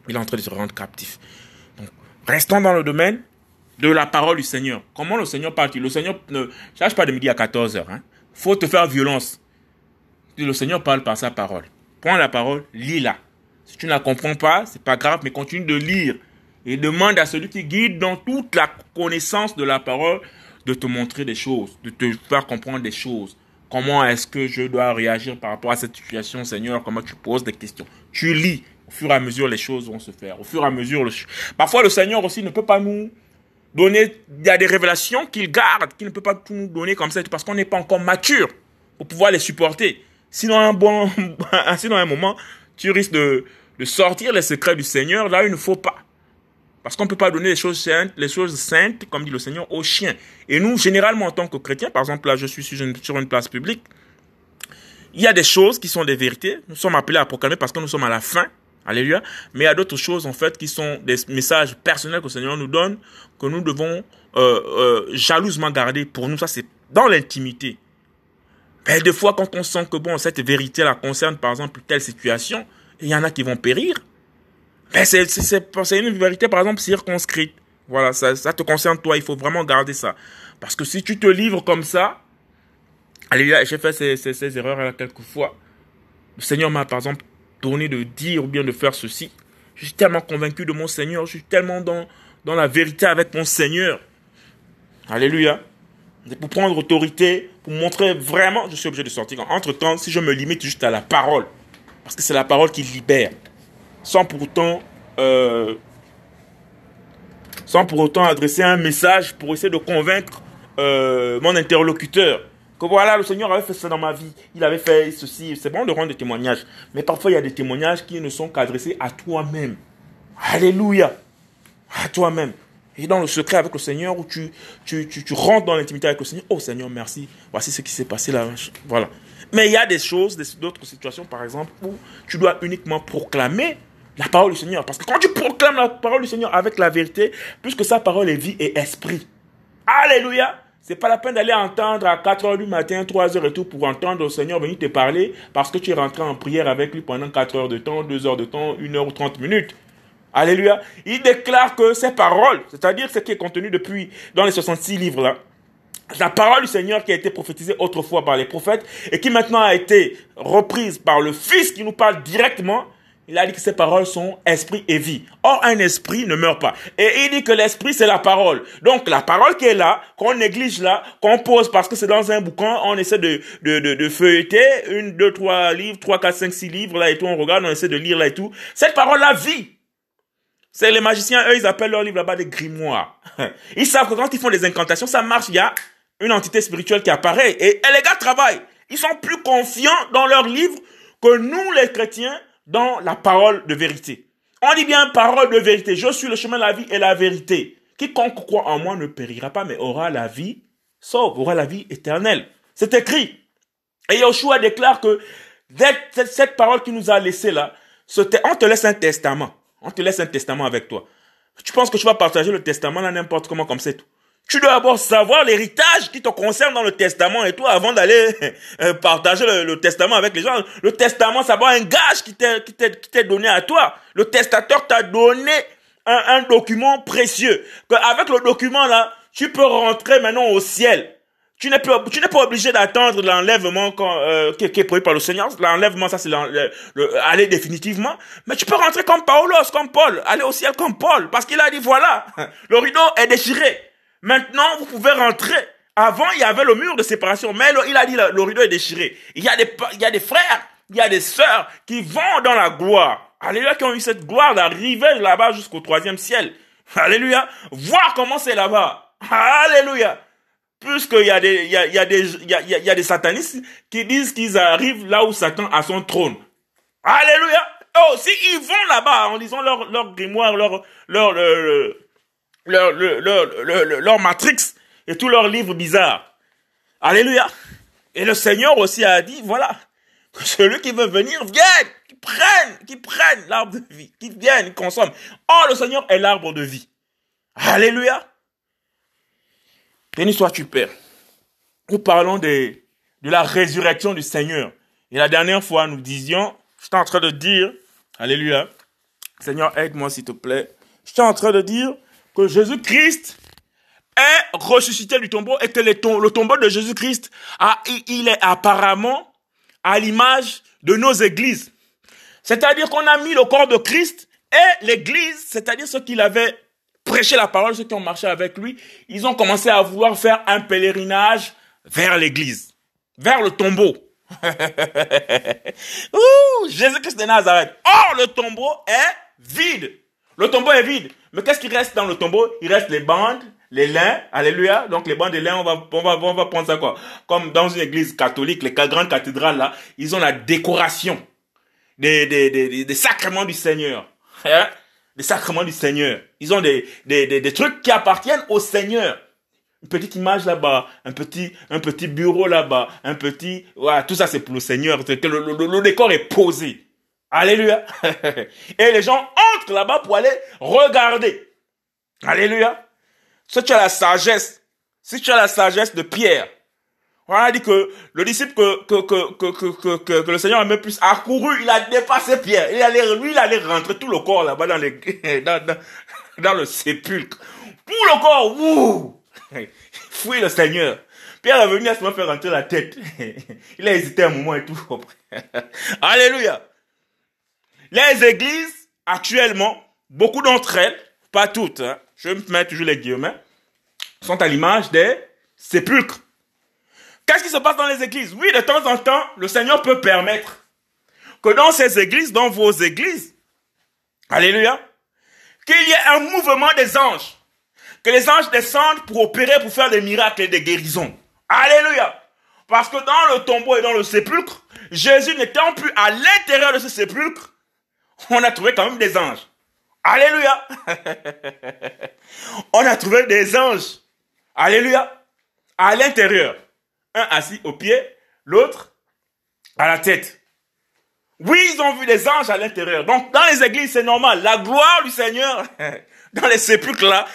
Il est en train de te rendre captif. Restons dans le domaine de la parole du Seigneur. Comment le Seigneur parle-t-il? Le Seigneur ne cherche pas de midi à 14h. Hein faut te faire violence. Le Seigneur parle par sa parole. Prends la parole, lis-la. Si tu ne la comprends pas, c'est pas grave, mais continue de lire. Et demande à celui qui guide dans toute la connaissance de la parole de te montrer des choses, de te faire comprendre des choses. Comment est-ce que je dois réagir par rapport à cette situation, Seigneur? Comment tu poses des questions? Tu lis. Au fur et à mesure, les choses vont se faire. Au fur et à mesure, le... parfois le Seigneur aussi ne peut pas nous donner, il y a des révélations qu'il garde, qu'il ne peut pas tout nous donner comme ça, parce qu'on n'est pas encore mature pour pouvoir les supporter. Sinon, un bon, sinon, un moment, tu risques de, sortir les secrets du Seigneur. Là, il ne faut pas. Parce qu'on ne peut pas donner les choses saintes, les choses saintes, comme dit le Seigneur, aux chiens. Et nous, généralement, en tant que chrétiens, par exemple, là, je suis sur une, sur une place publique, il y a des choses qui sont des vérités. Nous sommes appelés à proclamer parce que nous sommes à la fin Alléluia. Mais il y a d'autres choses, en fait, qui sont des messages personnels que le Seigneur nous donne, que nous devons euh, euh, jalousement garder pour nous. Ça, c'est dans l'intimité. Mais des fois, quand on sent que, bon, cette vérité-là concerne, par exemple, telle situation, il y en a qui vont périr. Mais c'est, une vérité, par exemple, circonscrite. Voilà, ça, te concerne toi, il faut vraiment garder ça. Parce que si tu te livres comme ça, Alléluia, j'ai fait ces, ces, ces erreurs-là quelques fois. Le Seigneur m'a, par exemple, de dire ou bien de faire ceci. Je suis tellement convaincu de mon Seigneur. Je suis tellement dans, dans la vérité avec mon Seigneur. Alléluia. Pour prendre autorité, pour montrer vraiment, je suis obligé de sortir. Entre temps, si je me limite juste à la parole, parce que c'est la parole qui libère, sans pour autant, euh, sans pour autant adresser un message pour essayer de convaincre euh, mon interlocuteur. Que voilà, le Seigneur avait fait ça dans ma vie. Il avait fait ceci. C'est bon de rendre des témoignages. Mais parfois, il y a des témoignages qui ne sont qu'adressés à toi-même. Alléluia. À toi-même. Et dans le secret avec le Seigneur, où tu, tu, tu, rentres dans l'intimité avec le Seigneur. Oh Seigneur, merci. Voici ce qui s'est passé là. Voilà. Mais il y a des choses, d'autres situations, par exemple, où tu dois uniquement proclamer la parole du Seigneur. Parce que quand tu proclames la parole du Seigneur avec la vérité, puisque sa parole est vie et esprit. Alléluia. C'est pas la peine d'aller entendre à 4 heures du matin, 3 heures et tout pour entendre le Seigneur venir te parler parce que tu es rentré en prière avec lui pendant 4 heures de temps, 2 heures de temps, 1 heure ou 30 minutes. Alléluia. Il déclare que ces paroles, c'est-à-dire ce qui est contenu depuis dans les 66 livres là, la parole du Seigneur qui a été prophétisée autrefois par les prophètes et qui maintenant a été reprise par le Fils qui nous parle directement, il a dit que ces paroles sont esprit et vie. Or, un esprit ne meurt pas. Et il dit que l'esprit, c'est la parole. Donc, la parole qui est là, qu'on néglige là, qu'on pose parce que c'est dans un bouquin, on essaie de, de, de, feuilleter, une, deux, trois livres, trois, quatre, cinq, six livres là et tout, on regarde, on essaie de lire là et tout. Cette parole-là vit. C'est les magiciens, eux, ils appellent leur livre là-bas des grimoires. Ils savent que quand ils font des incantations, ça marche, il y a une entité spirituelle qui apparaît. Et, et les gars travaillent. Ils sont plus confiants dans leur livre que nous, les chrétiens, dans la parole de vérité. On dit bien parole de vérité. Je suis le chemin, la vie et la vérité. Quiconque croit en moi ne périra pas, mais aura la vie sauve, aura la vie éternelle. C'est écrit. Et Yoshua déclare que cette parole qui nous a laissé là, on te laisse un testament. On te laisse un testament avec toi. Tu penses que tu vas partager le testament là n'importe comment comme c'est tout. Tu dois d'abord savoir l'héritage qui te concerne dans le testament et tout avant d'aller euh, partager le, testament avec les gens. Le testament, va un gage qui t'est donné à toi. Le testateur t'a donné un, un, document précieux. Avec le document là, tu peux rentrer maintenant au ciel. Tu n'es pas, tu n'es pas obligé d'attendre l'enlèvement euh, qui, est prévu par le Seigneur. L'enlèvement, ça c'est aller définitivement. Mais tu peux rentrer comme Paulos, comme Paul, aller au ciel comme Paul, parce qu'il a dit voilà, le rideau est déchiré. Maintenant, vous pouvez rentrer. Avant, il y avait le mur de séparation, mais il a dit le, rideau est déchiré. Il y, a des, il y a des frères, il y a des sœurs qui vont dans la gloire. Alléluia, qui ont eu cette gloire d'arriver là-bas jusqu'au troisième ciel. Alléluia. Voir comment c'est là-bas. Alléluia. Puisqu'il y a des, il y a, il y a des, il y a, il y a des satanistes qui disent qu'ils arrivent là où Satan a son trône. Alléluia. Oh, si ils vont là-bas en lisant leur, leur grimoire, leur, leur, leur, leur, matrix et tous leurs livres bizarres. Alléluia. Et le Seigneur aussi a dit, voilà, celui qui veut venir vienne, qui prenne, qui prenne l'arbre de vie, qui vienne, qui consomme. Oh, le Seigneur est l'arbre de vie. Alléluia. Béni sois-tu, Père. Nous parlons de, de la résurrection du Seigneur. Et la dernière fois, nous disions, j'étais en train de dire, Alléluia, Seigneur, aide-moi s'il te plaît. J'étais en train de dire que Jésus-Christ est ressuscité du tombeau et que le, tombeau de Jésus-Christ, il est apparemment à l'image de nos églises. C'est-à-dire qu'on a mis le corps de Christ et l'église, c'est-à-dire ceux qui l'avaient prêché la parole, ceux qui ont marché avec lui, ils ont commencé à vouloir faire un pèlerinage vers l'église, vers le tombeau. Jésus-Christ de Nazareth. Or, le tombeau est vide. Le tombeau est vide. Mais qu'est-ce qui reste dans le tombeau? Il reste les bandes, les lins, alléluia. Donc les bandes et lins, on va, on va, on va prendre ça quoi Comme dans une église catholique, les grandes cathédrales là, ils ont la décoration des, des, des, des sacrements du Seigneur. Hein? Des sacrements du Seigneur. Ils ont des, des, des, des trucs qui appartiennent au Seigneur. Une petite image là-bas, un petit, un petit bureau là-bas, un petit, voilà, tout ça c'est pour le Seigneur. Le, le, le décor est posé. Alléluia. Et les gens entrent là-bas pour aller regarder. Alléluia. Si tu as la sagesse, si tu as la sagesse de Pierre, on a dit que le disciple que, que, que, que, que, le Seigneur a même plus accouru, il a dépassé Pierre. Il allait, lui, il allait rentrer tout le corps là-bas dans, dans, dans, le sépulcre. Tout le corps, ouh! Fouille le Seigneur. Pierre est venu à ce moment faire rentrer la tête. Il a hésité un moment et tout. Alléluia. Les églises, actuellement, beaucoup d'entre elles, pas toutes, hein, je me mets toujours les guillemets, sont à l'image des sépulcres. Qu'est-ce qui se passe dans les églises? Oui, de temps en temps, le Seigneur peut permettre que dans ces églises, dans vos églises, alléluia, qu'il y ait un mouvement des anges. Que les anges descendent pour opérer, pour faire des miracles et des guérisons. Alléluia. Parce que dans le tombeau et dans le sépulcre, Jésus n'étant plus à l'intérieur de ce sépulcre, on a trouvé quand même des anges. Alléluia. on a trouvé des anges. Alléluia. À l'intérieur. Un assis au pied, l'autre à la tête. Oui, ils ont vu des anges à l'intérieur. Donc, dans les églises, c'est normal. La gloire du Seigneur, dans les sépulcres là,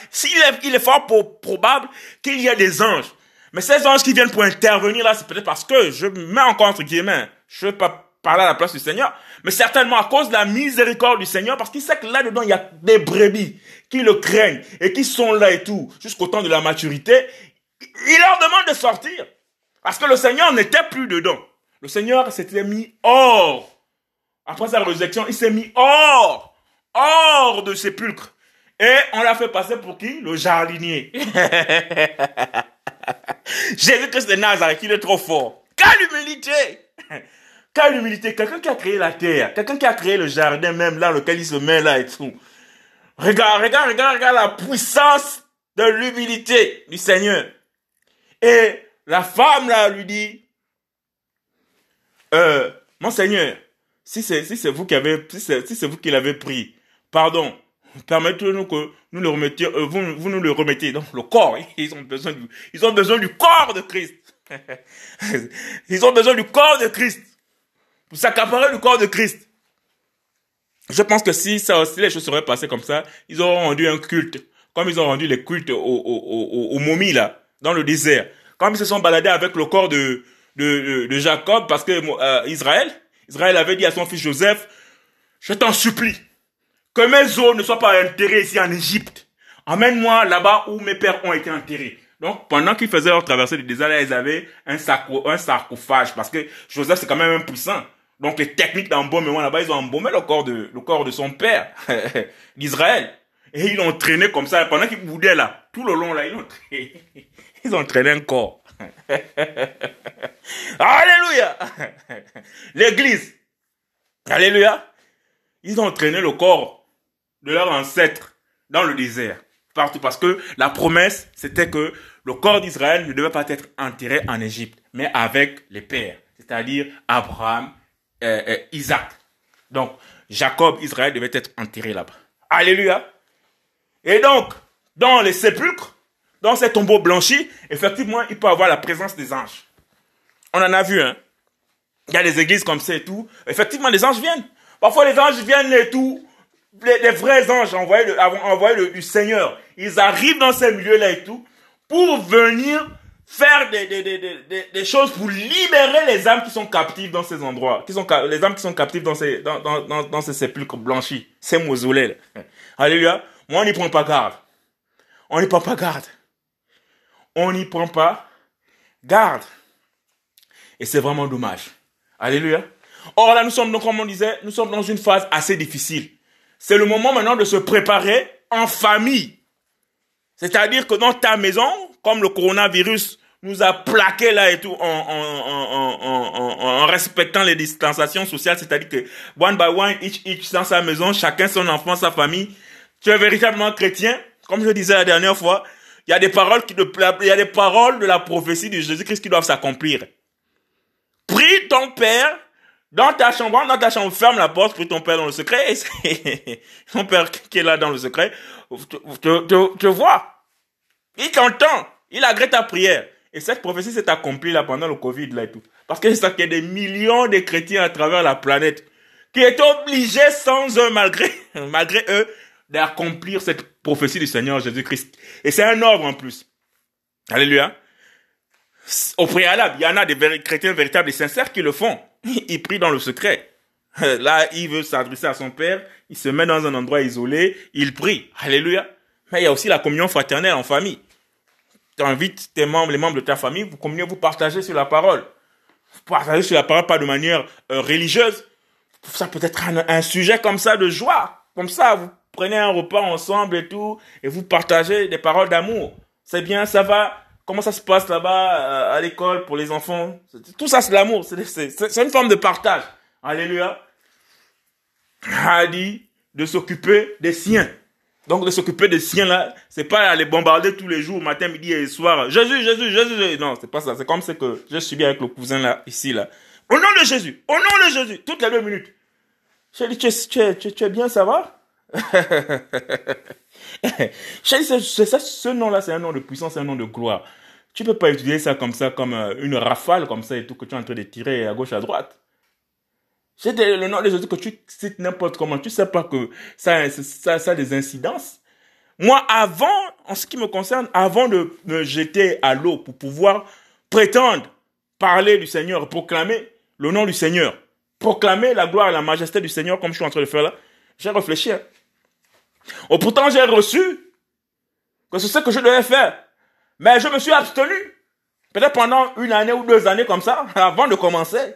il est fort probable qu'il y ait des anges. Mais ces anges qui viennent pour intervenir là, c'est peut-être parce que je mets encore entre guillemets, je veux pas parler à la place du Seigneur, mais certainement à cause de la miséricorde du Seigneur, parce qu'il sait que là-dedans, il y a des brebis qui le craignent et qui sont là et tout, jusqu'au temps de la maturité. Il leur demande de sortir. Parce que le Seigneur n'était plus dedans. Le Seigneur s'était mis hors. Après sa résurrection, il s'est mis hors. Hors de sépulcre. Et on l'a fait passer pour qui? Le jardinier. Jésus-Christ de Nazareth, il est trop fort. Quelle humilité Quelle humilité Quelqu'un qui a créé la terre, quelqu'un qui a créé le jardin même là, lequel il se met là et tout. Regarde, regarde, regarde, regarde la puissance de l'humilité du Seigneur. Et la femme là lui dit, euh, mon Seigneur, si c'est si c'est vous qui avez si c'est si vous qui l'avez pris, pardon, permettez-nous que nous le remettions, euh, vous, vous nous le remettez dans le corps. Ils ont besoin du ils ont besoin du corps de Christ. ils ont besoin du corps de Christ pour s'accaparer le corps de Christ. Je pense que si ça aussi les choses seraient passées comme ça, ils auraient rendu un culte, comme ils ont rendu les cultes aux, aux, momies là, dans le désert. Comme ils se sont baladés avec le corps de, de, Jacob, parce que euh, Israël, Israël avait dit à son fils Joseph, je t'en supplie, que mes os ne soient pas enterrés ici en Égypte. Emmène-moi là-bas où mes pères ont été enterrés. Donc, pendant qu'ils faisaient leur traversée du désert, ils avaient un, un sarcophage, parce que Joseph, c'est quand même impuissant. Donc les techniques d'embaumement là-bas, ils ont embaumé le corps de, le corps de son père, d'Israël. Et ils l'ont traîné comme ça. Pendant qu'ils boudaient là, tout le long là, ils ont traîné, ils ont traîné un corps. Alléluia! L'église. Alléluia. Ils ont traîné le corps de leur ancêtre dans le désert. Partout. Parce que la promesse, c'était que le corps d'Israël ne devait pas être enterré en Égypte, mais avec les pères. C'est-à-dire Abraham, euh, euh, Isaac. Donc, Jacob, Israël devait être enterré là-bas. Alléluia. Et donc, dans les sépulcres, dans ces tombeaux blanchis, effectivement, il peut avoir la présence des anges. On en a vu, hein. Il y a des églises comme ça et tout. Effectivement, les anges viennent. Parfois, les anges viennent et tout. Les, vrais anges envoyés, envoyés du Seigneur. Ils arrivent dans ces milieux-là et tout pour venir faire des, des, des, des, choses pour libérer les âmes qui sont captives dans ces endroits, qui sont, les âmes qui sont captives dans ces, dans, dans, dans, ces sépulcres blanchis, ces mausolées. Alléluia. Moi, on n'y prend pas garde. On n'y prend pas garde. On n'y prend pas garde. Et c'est vraiment dommage. Alléluia. Or là, nous sommes, donc, comme on disait, nous sommes dans une phase assez difficile. C'est le moment maintenant de se préparer en famille. C'est-à-dire que dans ta maison, comme le coronavirus nous a plaqué là et tout en, en, en, en, respectant les distanciations sociales, c'est-à-dire que one by one, each, each dans sa maison, chacun son enfant, sa famille. Tu es véritablement chrétien, comme je disais la dernière fois, il y a des paroles qui il y a des paroles de la prophétie de Jésus-Christ qui doivent s'accomplir. Prie ton père dans ta chambre, dans ta chambre, ferme la porte, prie ton père dans le secret, et ton père qui est là dans le secret, te, te, te voit. Il t'entend. Il agrée ta prière. Et cette prophétie s'est accomplie là pendant le Covid là et tout. Parce que c'est ça qu'il y a des millions de chrétiens à travers la planète qui est obligés sans eux, malgré, malgré eux, d'accomplir cette prophétie du Seigneur Jésus-Christ. Et c'est un ordre en plus. Alléluia. Au préalable, il y en a des chrétiens véritables et sincères qui le font. Ils prient dans le secret. Là, il veut s'adresser à son Père, il se met dans un endroit isolé, il prie. Alléluia. Mais il y a aussi la communion fraternelle en famille tu invites tes membres, les membres de ta famille, vous communiez, vous partagez sur la parole. Vous partagez sur la parole pas de manière euh, religieuse. Ça peut être un, sujet comme ça de joie. Comme ça, vous prenez un repas ensemble et tout, et vous partagez des paroles d'amour. C'est bien, ça va. Comment ça se passe là-bas euh, à l'école pour les enfants? Tout ça, c'est l'amour. C'est une forme de partage. Alléluia. A dit de s'occuper des siens. Donc de s'occuper des siens là, c'est pas aller bombarder tous les jours, matin, midi et soir. Jésus, Jésus, Jésus. Non, c'est pas ça. C'est comme ce que suis bien avec le cousin là, ici là. Au nom de Jésus, au nom de Jésus, toutes les deux minutes. Je tu es, tu, tu, es bien, ça va? C'est ça, ce nom-là, c'est un nom de puissance, c'est un nom de gloire. Tu peux pas utiliser ça comme ça, comme euh, une rafale, comme ça et tout, que tu es en train de tirer à gauche, à droite. C'est le nom de Jésus que tu cites n'importe comment. Tu sais pas que ça, ça, ça a des incidences. Moi, avant, en ce qui me concerne, avant de me jeter à l'eau pour pouvoir prétendre parler du Seigneur, proclamer le nom du Seigneur, proclamer la gloire et la majesté du Seigneur comme je suis en train de faire là, j'ai réfléchi. Hein. Oh, pourtant, j'ai reçu que c'est ce que je devais faire. Mais je me suis abstenu. Peut-être pendant une année ou deux années comme ça, avant de commencer.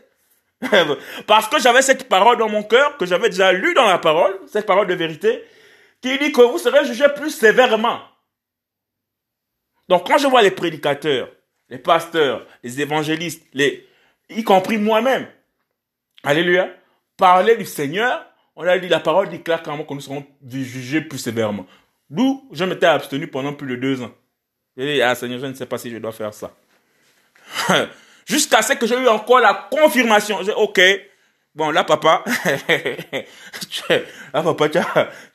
Parce que j'avais cette parole dans mon cœur, que j'avais déjà lu dans la parole, cette parole de vérité, qui dit que vous serez jugés plus sévèrement. Donc quand je vois les prédicateurs, les pasteurs, les évangélistes, les, y compris moi-même, alléluia, parler du Seigneur, on a dit la parole dit clairement que nous serons jugés plus sévèrement. D'où je m'étais abstenu pendant plus de deux ans. Et ah Seigneur, je ne sais pas si je dois faire ça. Jusqu'à ce que j'ai eu encore la confirmation. J'ai ok, bon là papa, là papa, tu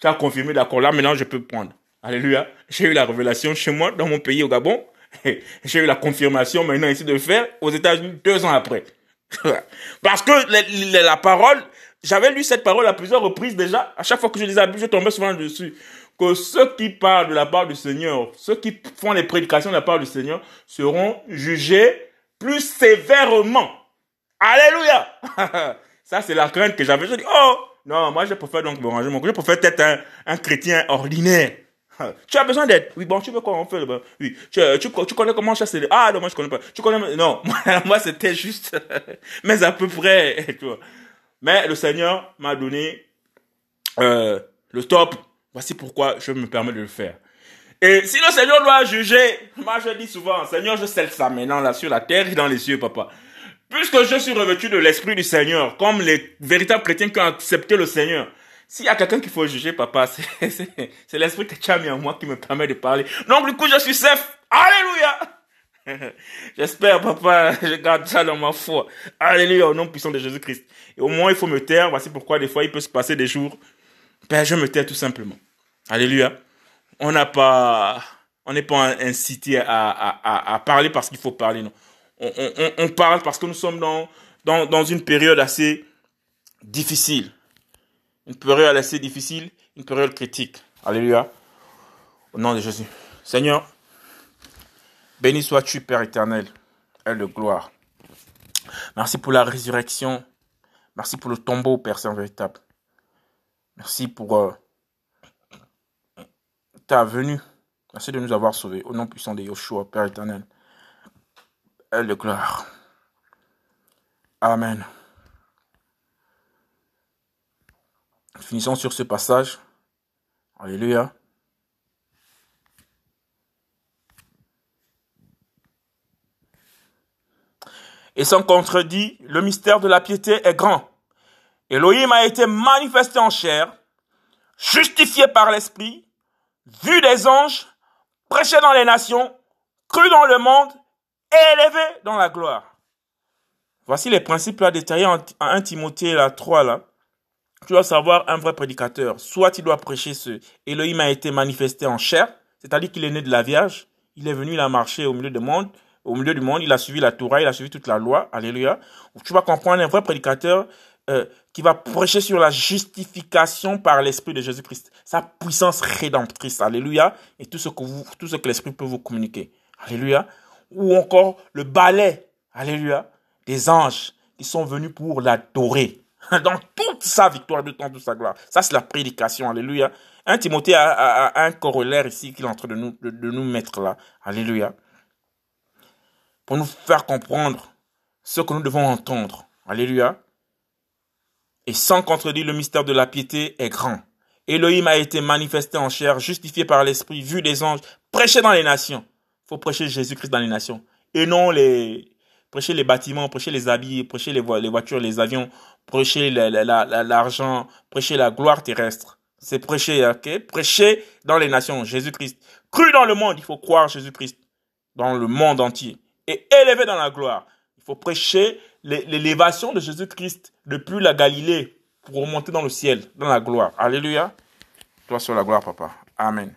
as, confirmé, d'accord, là maintenant je peux prendre. Alléluia. J'ai eu la révélation chez moi, dans mon pays, au Gabon. J'ai eu la confirmation maintenant ici de faire aux États-Unis deux ans après. Parce que la, parole, j'avais lu cette parole à plusieurs reprises déjà. À chaque fois que je lisais la je tombais souvent dessus. Que ceux qui parlent de la part du Seigneur, ceux qui font les prédications de la part du Seigneur, seront jugés plus sévèrement. Alléluia. Ça, c'est la crainte que j'avais. Je dis, oh, non, moi, je préfère donc me ranger mon Je préfère être un, un chrétien ordinaire. Tu as besoin d'aide. Oui, bon, tu veux quoi on fait Oui, tu, tu, tu, connais comment chasser Ah, non, moi, je connais pas. Tu connais Non, moi, c'était juste, mais à peu près, tu vois. Mais le Seigneur m'a donné euh, le top. Voici pourquoi je me permets de le faire. Et si le Seigneur doit juger, moi je dis souvent, Seigneur, je scelle ça maintenant là sur la terre et dans les cieux, papa. Puisque je suis revêtu de l'Esprit du Seigneur, comme les véritables chrétiens qui ont accepté le Seigneur, s'il y a quelqu'un qu'il faut juger, papa, c'est l'Esprit que tu as mis en moi qui me permet de parler. Donc du coup, je suis safe. Alléluia J'espère, papa, je garde ça dans ma foi. Alléluia, au nom puissant de Jésus-Christ. Et au moins, il faut me taire. Voici pourquoi des fois, il peut se passer des jours. Ben, je me tais tout simplement. Alléluia on n'a pas, on n'est pas incité à, parler parce qu'il faut parler. On, parle parce que nous sommes dans, une période assez difficile. Une période assez difficile, une période critique. Alléluia. Au nom de Jésus. Seigneur, béni sois-tu, Père éternel, de gloire. Merci pour la résurrection. Merci pour le tombeau, Père Saint véritable. Merci pour euh, ta venue. Merci de nous avoir sauvés. Au nom puissant de Yoshua, Père éternel. Elle de gloire. Amen. Finissons sur ce passage. Alléluia. Et sans contredit, le mystère de la piété est grand. Elohim a été manifesté en chair, justifié par l'Esprit, vu des anges, prêché dans les nations, cru dans le monde, élevé dans la gloire. Voici les principes à détailler en 1 Timothée la 3 là. Tu dois savoir un vrai prédicateur. Soit il doit prêcher ce Elohim a été manifesté en chair, c'est-à-dire qu'il est né de la Vierge, il est venu, il a marché au milieu du monde, au milieu du monde, il a suivi la Torah, il a suivi toute la loi, alléluia. Tu vas comprendre un vrai prédicateur, euh, qui va prêcher sur la justification par l'Esprit de Jésus-Christ, sa puissance rédemptrice, alléluia, et tout ce que vous, tout ce que l'Esprit peut vous communiquer, alléluia, ou encore le balai, alléluia, des anges qui sont venus pour l'adorer, dans toute sa victoire, dans toute sa gloire. Ça, c'est la prédication, alléluia. Un Timothée a, un corollaire ici qu'il est en train de nous, de nous mettre là, alléluia, pour nous faire comprendre ce que nous devons entendre, alléluia et sans contredire, le mystère de la piété est grand. Elohim a été manifesté en chair, justifié par l'Esprit, vu des anges, prêché dans les nations. Il faut prêcher Jésus-Christ dans les nations. Et non les, prêcher les bâtiments, prêcher les habits, prêcher les, voitures, les avions, prêcher l'argent, prêcher la gloire terrestre. C'est prêcher, ok? Prêcher dans les nations, Jésus-Christ. Cru dans le monde, il faut croire Jésus-Christ dans le monde entier. Et élevé dans la gloire. Faut prêcher l'élévation de Jésus-Christ depuis la Galilée pour remonter dans le ciel, dans la gloire. Alléluia. Toi sur la gloire, papa. Amen.